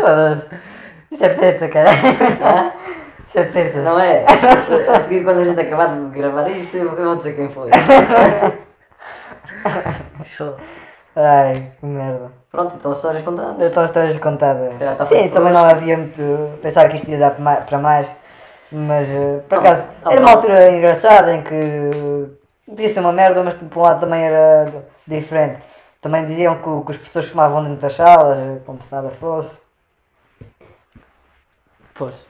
Foda-se. Isso é peta, cara. Isso é peta. Não é? A seguir, quando a gente acabar de gravar isso, eu, eu vou dizer quem foi. Show. Ai, que merda. Pronto, então histórias contadas. Então histórias contadas. calhar está Sim, feito por também hoje. não havia muito. Pensava que isto ia dar para mais- para mais. Mas eh, por Não, acaso não, era não. uma altura engraçada em que podia ser uma merda, mas por um lado também era diferente. Também diziam que, o- que os professores fumavam dentro das salas, eh, como se nada fosse. Pois.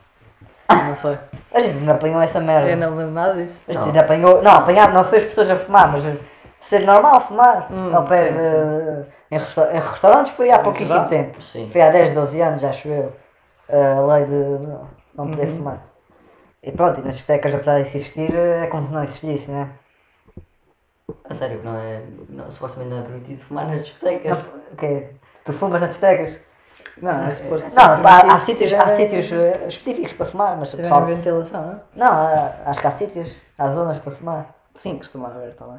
Não sei. A gente ainda apanhou essa merda. Eu não lembro nada disso. A gente ainda apanhou. Não, apanhar, não foi as pessoas a fumar, mas eh, ser normal fumar. Hum, ao pé sim, de. Em, resta- em restaurantes foi há pouquíssimo geral? tempo. Sim. Foi há 10, 12 anos, acho eu. A lei de não, não poder Uhum. fumar. E pronto, e nas discotecas, apesar disso existir, é como se não existisse, né? A sério, não é. Não, supostamente não é permitido fumar nas discotecas. Não, ok. Tu fumas nas discotecas? Não, é suposto ser Não, há, permitido sítios, há tiverem- sítios eh, específicos para fumar, mas o se pessoal. ventilação, não é? Não, há- acho que há sítios, há zonas para fumar. Sim, costuma haver também.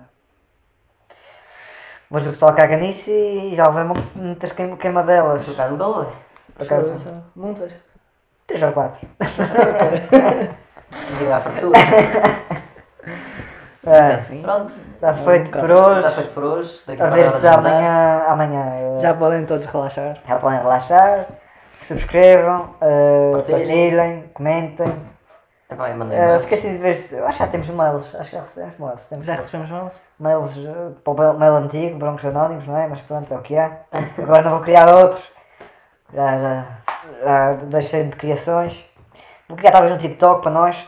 Mas o pessoal caga nisso e já levei muitas queima- queimadelas. Por acaso (laughs) (laughs) (laughs) nunca levei. Por acaso, Muitas. 3 ou 4. Diga à fartura. É, assim. Pronto. está feito por Está hoje. feito por hoje. Daqui A ver se amanhã, amanhã eh, Já podem todos relaxar. já podem relaxar. Subscrevam, Partilhem. partilhem, comentem. Mandei mais. esqueci de ver se. Acho que já temos mails. Acho que já recebemos mails. Temos Já recebemos mails? mails eh, para o mail- antigo, Broncos Anónimos, não é? Mas pronto, é o que é. Agora não vou criar outros. Já, já, já deixei de criações. Vou criar talvez um TikTok para nós.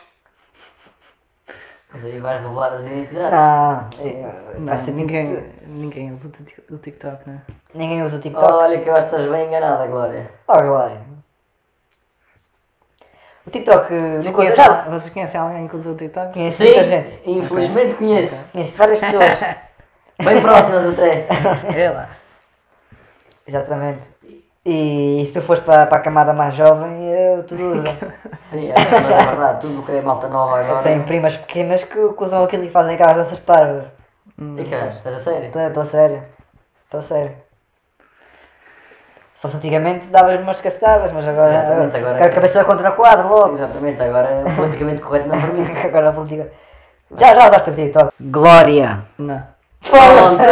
Mas aí vais revelar as identidades. Não, eh, Não, vai ser ninguém, TikTok. ninguém usa o TikTok, não é? Ninguém usa o TikTok. Olha que eu acho que estás bem enganada, Glória. Oh, Glória. O TikTok eh, Vocês nunca conhecem, usei. vocês conhecem alguém que usa o TikTok? Conheço muita gente. infelizmente conheço. Conheço várias pessoas. (laughs) Bem próximas até. (laughs) É lá. Exatamente. E, se tu fores para, para a camada mais jovem, eh, tudo usa. (laughs) Sim, é, mas é verdade. Tudo o que é malta nova agora. Tenho primas pequenas que, que usam aquilo e fazem aquelas danças parvas. E caralho, estás a sério? Estou a sério. Estou a sério. Se fosse antigamente, davas umas cacetadas, mas agora. Exatamente, agora- a cabeça contra o quadro logo. Exatamente, agora é politicamente correto não permite. (laughs) agora a política. Já, já usaste o TikTok? Glória! Não. Foda-se!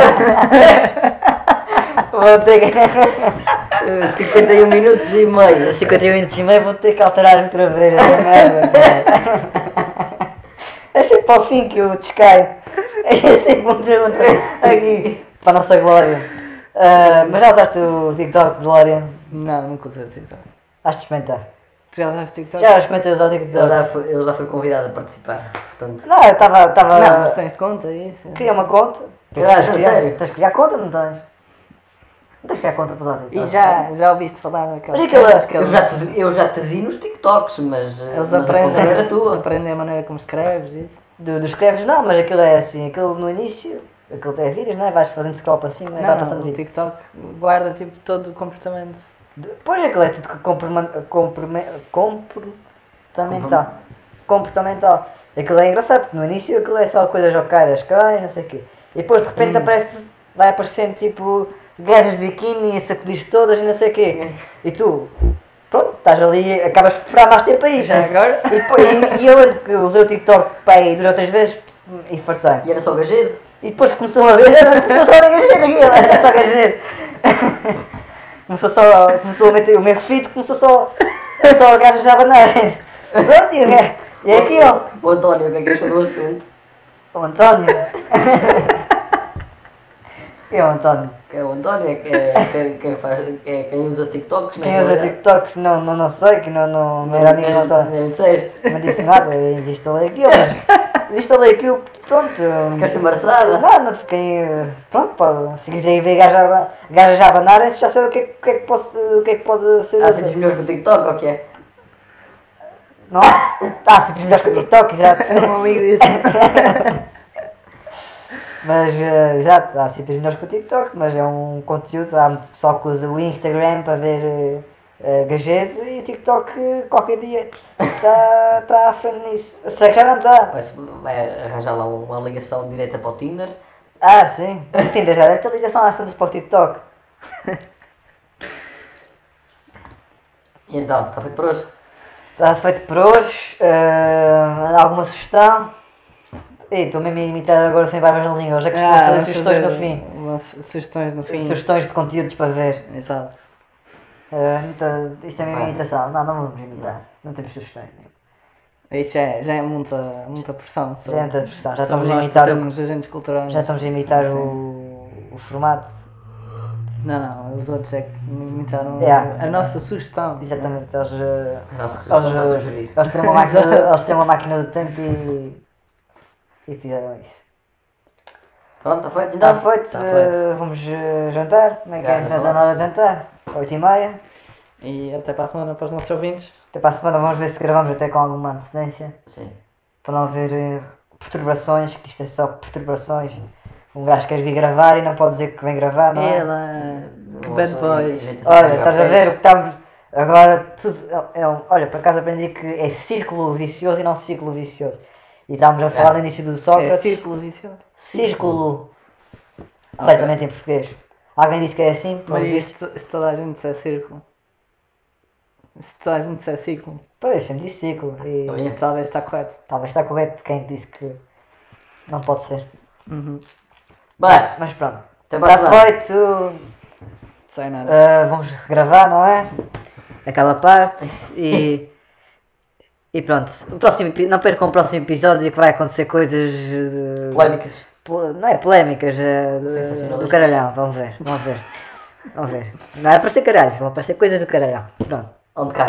(laughs) Vou ter que. 51 minutos e meio. 51 minutos e meio vou ter que alterar outra vez. É sempre para o fim que eu descaio. É sempre uma pergunta aqui para a nossa glória. Ah, mas já usaste o TikTok, Glória? Não, nunca usei o TikTok. Has de experimentar. Tu já usaste TikTok? Já experimentei usar o Ele TikTok? já foi, ele já foi convidado a participar, portanto. Não, eu estava. Não, mas Estava. tens conta é isso? Criei uma conta. Ah, Tens de criar- sério? Tens de criar conta, não tens? Não tens de criar conta para usar o TikTok. E já, já ouviste falar daquelas Mas cenas que eu, já te, eu já te vi nos TikToks, mas, eles mas a conta aprendem, era tua. (laughs) aprendem a maneira como escreves e isso. Do, dos escreves não, mas aquilo é assim, aquilo no início, aquilo tem vídeos, não é? Vais fazendo scroll para cima e vai passando o vídeo. TikTok guarda tipo todo o comportamento. Depois aquilo é tudo comprime- comportamental. Comportamental. Aquilo é engraçado, porque no início aquilo é só coisas ocairas, cai, não sei o quê. E depois de repente aparece, vai aparecendo tipo gajas de biquíni e sacudir todas e não sei o quê. E tu, pronto, estás ali, acabas por esperar mais tempo aí. Já agora? E, depois, e, e eu usei o TikTok para aí duas ou três vezes e fartei. E era só gajedo. E depois começou a ver, começou só a gajeiro aquilo, era só gajeiro. (laughs) Começou só, começou a meter o meu feed, começou só, só a abanar. (laughs) Pronto, e, é- e é aquilo. O António, que é que achou do assunto? O António. É (laughs) o António? É o António, é, que é, quem, faz, é quem usa TikToks. Quem usa TikToks? Não, não, não sei, que não, não, não era amigo do António. Nem disseste. Não disse nada, desinstalei aquilo, mas (laughs) desinstalei aquilo, pronto. Ficaste embaraçada. Nada, fiquei. Pronto, pode, se quiserem ver gajas a abanarem, já sei o que, é, que- é que posso, o que é que pode ser. Há 100 milhões com o TikTok, ou o que é? Não? Tá, se melhores que o TikTok, exato. (laughs) Um amigo disse. (laughs) Mas, eh, exato, há sítios melhores que o TikTok, mas é um conteúdo, há muito pessoal que usa o Instagram para ver uh, uh, e o TikTok qualquer dia está tá à frente nisso. Sei que já não está. Vai, vai arranjar lá uma ligação direta para o Tinder. Ah, sim. O Tinder já deve ter ligação às tantas para o TikTok. E então, está feito por hoje. Está feito por hoje. eh, alguma sugestão? Ei, estou mesmo a imitar agora sem barbas na língua, já costumo Ah, fazer vamos sugestões fazer no fim. umas Sugestões no fim. Sugestões de conteúdos para ver. Exato. Eh, então, isto é mesmo Ah. imitação. Não, não vamos imitar. Não temos sugestões. Isso já é, já é muita, muita pressão. Já é muita pressão. Já estamos a imitar, que o, somos agentes culturais. já estamos a imitar o, o formato. Não, não, os outros é que imitaram Yeah. a nossa sugestão. Exatamente. Eles, A nossa sugestão para eles, eles, têm uma máquina, de- eles têm uma máquina do tempo e, e fizeram isso. Pronto, está feito então. feito, Tá eh, feito. vamos eh, jantar. Como é que é? Já, Já já está na hora de jantar? 8 e meia. E até para a semana para os nossos ouvintes. Até para a semana vamos ver se gravamos até com alguma antecedência. Sim. Para não haver eh, perturbações, que isto é só perturbações. Um gajo quer vir gravar e não pode dizer que vem gravar, não é? Ela, Vamos bad boys. Olha, estás a ver o que estamos. Agora, tudo. É, é um- olha, por acaso aprendi que é círculo vicioso e não ciclo vicioso. E estávamos a falar no início do É Sócrates. círculo vicioso. Círculo. Completamente em português. Alguém disse que é assim? Mas isto, se toda a gente disser círculo. Se toda a gente disser ciclo, Pois, sempre disse ciclo. E talvez está correto. talvez está correto quem disse que não pode ser. Uhum. Bem, Mas pronto. Está feito. Sei nada. Ah, vamos regravar, não é? Aquela parte (laughs) e. E pronto. O próximo, não percam o próximo episódio que vai acontecer coisas. eh, Polémicas. po- Não é polémicas, é de- Sensacionalistas. do caralhão. Vamos ver, vamos ver. Vamos ver. Não é para ser caralhos, vão aparecer coisas do caralhão. Pronto. Onde cá